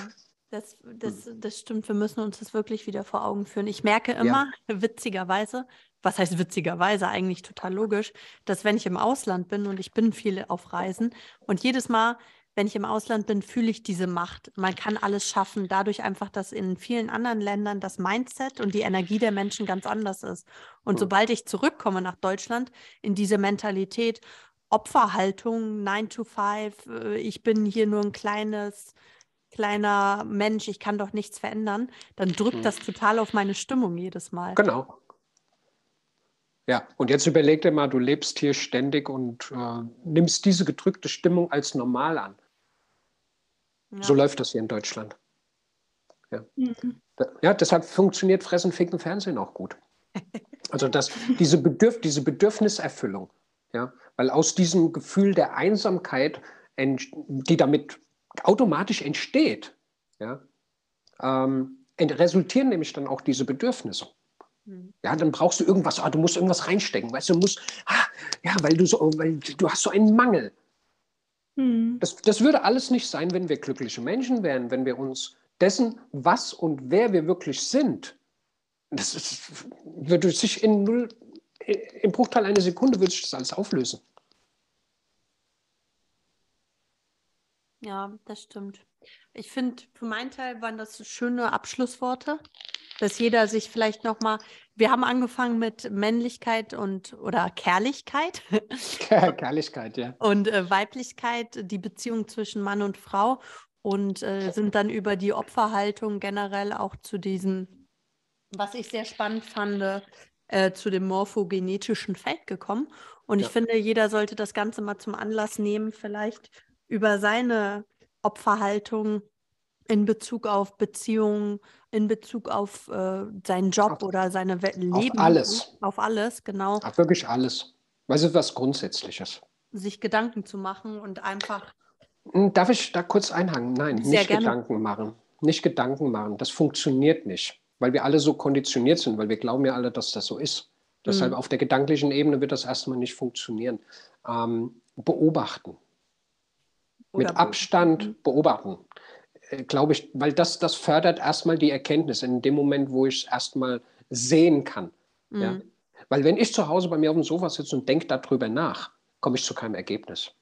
das, das, das stimmt. Wir müssen uns das wirklich wieder vor Augen führen. Ich merke immer, ja. witzigerweise, was heißt witzigerweise, eigentlich total logisch, dass wenn ich im Ausland bin und ich bin viel auf Reisen und jedes Mal, wenn ich im Ausland bin, fühle ich diese Macht. Man kann alles schaffen, dadurch einfach, dass in vielen anderen Ländern das Mindset und die Energie der Menschen ganz anders ist. Und mhm. sobald ich zurückkomme nach Deutschland in diese Mentalität, Opferhaltung, 9 to 5, äh, ich bin hier nur ein kleines kleiner Mensch, ich kann doch nichts verändern, dann drückt hm. das total auf meine Stimmung jedes Mal. Genau. Ja, und jetzt überleg dir mal, du lebst hier ständig und äh, nimmst diese gedrückte Stimmung als normal an. Ja. So läuft das hier in Deutschland. Ja. Mhm. ja, deshalb funktioniert Fressen, Ficken, Fernsehen auch gut. (laughs) Also das, diese, Bedürf diese Bedürfniserfüllung, ja, weil aus diesem Gefühl der Einsamkeit, die damit automatisch entsteht, ja, ähm, resultieren nämlich dann auch diese Bedürfnisse. Mhm. Ja, dann brauchst du irgendwas, ah, du musst irgendwas reinstecken, weißt du, musst, ah, ja, weil du so, weil du hast so einen Mangel. Mhm. Das, das würde alles nicht sein, wenn wir glückliche Menschen wären, wenn wir uns dessen, was und wer wir wirklich sind, das ist, würde sich in null, im Bruchteil einer Sekunde würde sich das alles auflösen. Ja, das stimmt. Ich finde, für meinen Teil waren das schöne Abschlussworte, dass jeder sich vielleicht nochmal, wir haben angefangen mit Männlichkeit und oder Kerrlichkeit. (laughs) Kerrlichkeit, ja. Und äh, Weiblichkeit, die Beziehung zwischen Mann und Frau und äh, sind dann über die Opferhaltung generell auch zu diesem, was ich sehr spannend fand, äh, zu dem morphogenetischen Feld gekommen. Und ja. ich finde, jeder sollte das Ganze mal zum Anlass nehmen, vielleicht über seine Opferhaltung in Bezug auf Beziehungen, in Bezug auf äh, seinen Job auf, oder seine Leben. Auf alles. Auf alles, genau. Auf wirklich alles. Weil es ist was Grundsätzliches. Sich Gedanken zu machen und einfach. Hm, darf ich da kurz einhangen? Nein, nicht gerne. Gedanken machen. Nicht Gedanken machen. Das funktioniert nicht, weil wir alle so konditioniert sind, weil wir glauben ja alle, dass das so ist. Deshalb mhm. auf der gedanklichen Ebene wird das erstmal nicht funktionieren. Ähm, beobachten. Oder Mit Abstand mhm. beobachten. Äh, Glaube ich, weil das, das fördert erstmal die Erkenntnis in dem Moment, wo ich es erstmal sehen kann. Mhm. Ja? Weil wenn ich zu Hause bei mir auf dem Sofa sitze und denke darüber nach, komme ich zu keinem Ergebnis.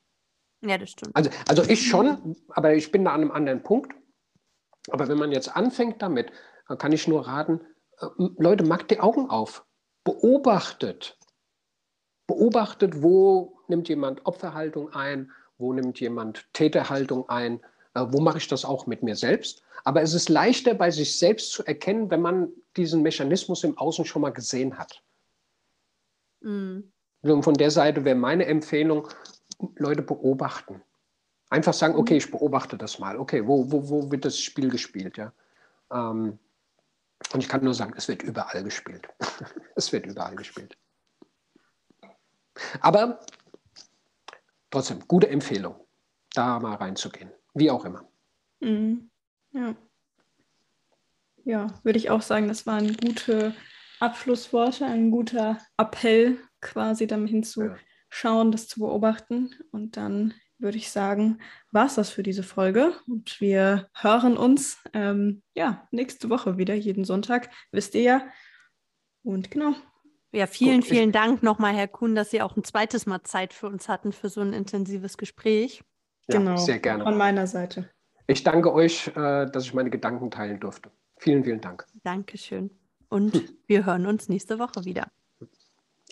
Ja, das stimmt. Also, also ich schon, aber ich bin da an einem anderen Punkt. Aber wenn man jetzt anfängt damit, dann kann ich nur raten, äh, Leute, macht die Augen auf beobachtet. Beobachtet, wo nimmt jemand Opferhaltung ein, wo nimmt jemand Täterhaltung ein, äh, wo mache ich das auch mit mir selbst. Aber es ist leichter bei sich selbst zu erkennen, wenn man diesen Mechanismus im Außen schon mal gesehen hat. Mhm. Und von der Seite wäre meine Empfehlung, Leute beobachten. Einfach sagen, okay, ich beobachte das mal. Okay, wo, wo, wo wird das Spiel gespielt? Ja? Ähm, und ich kann nur sagen, es wird überall gespielt. (laughs) es wird überall gespielt. Aber trotzdem, gute Empfehlung, da mal reinzugehen. Wie auch immer. Mhm. Ja. Ja, würde ich auch sagen, das waren gute Abschlussworte, ein guter Appell, quasi damit hinzuschauen, ja. das zu beobachten und dann würde ich sagen, war es das für diese Folge. Und wir hören uns ähm, ja nächste Woche wieder, jeden Sonntag, wisst ihr ja. Und genau. Ja, vielen, Gut, vielen Dank nochmal, Herr Kuhn, dass Sie auch ein zweites Mal Zeit für uns hatten für so ein intensives Gespräch. Ja, genau. Sehr gerne. Von meiner Seite. Ich danke euch, äh, dass ich meine Gedanken teilen durfte. Vielen, vielen Dank. Dankeschön. Und hm. wir hören uns nächste Woche wieder.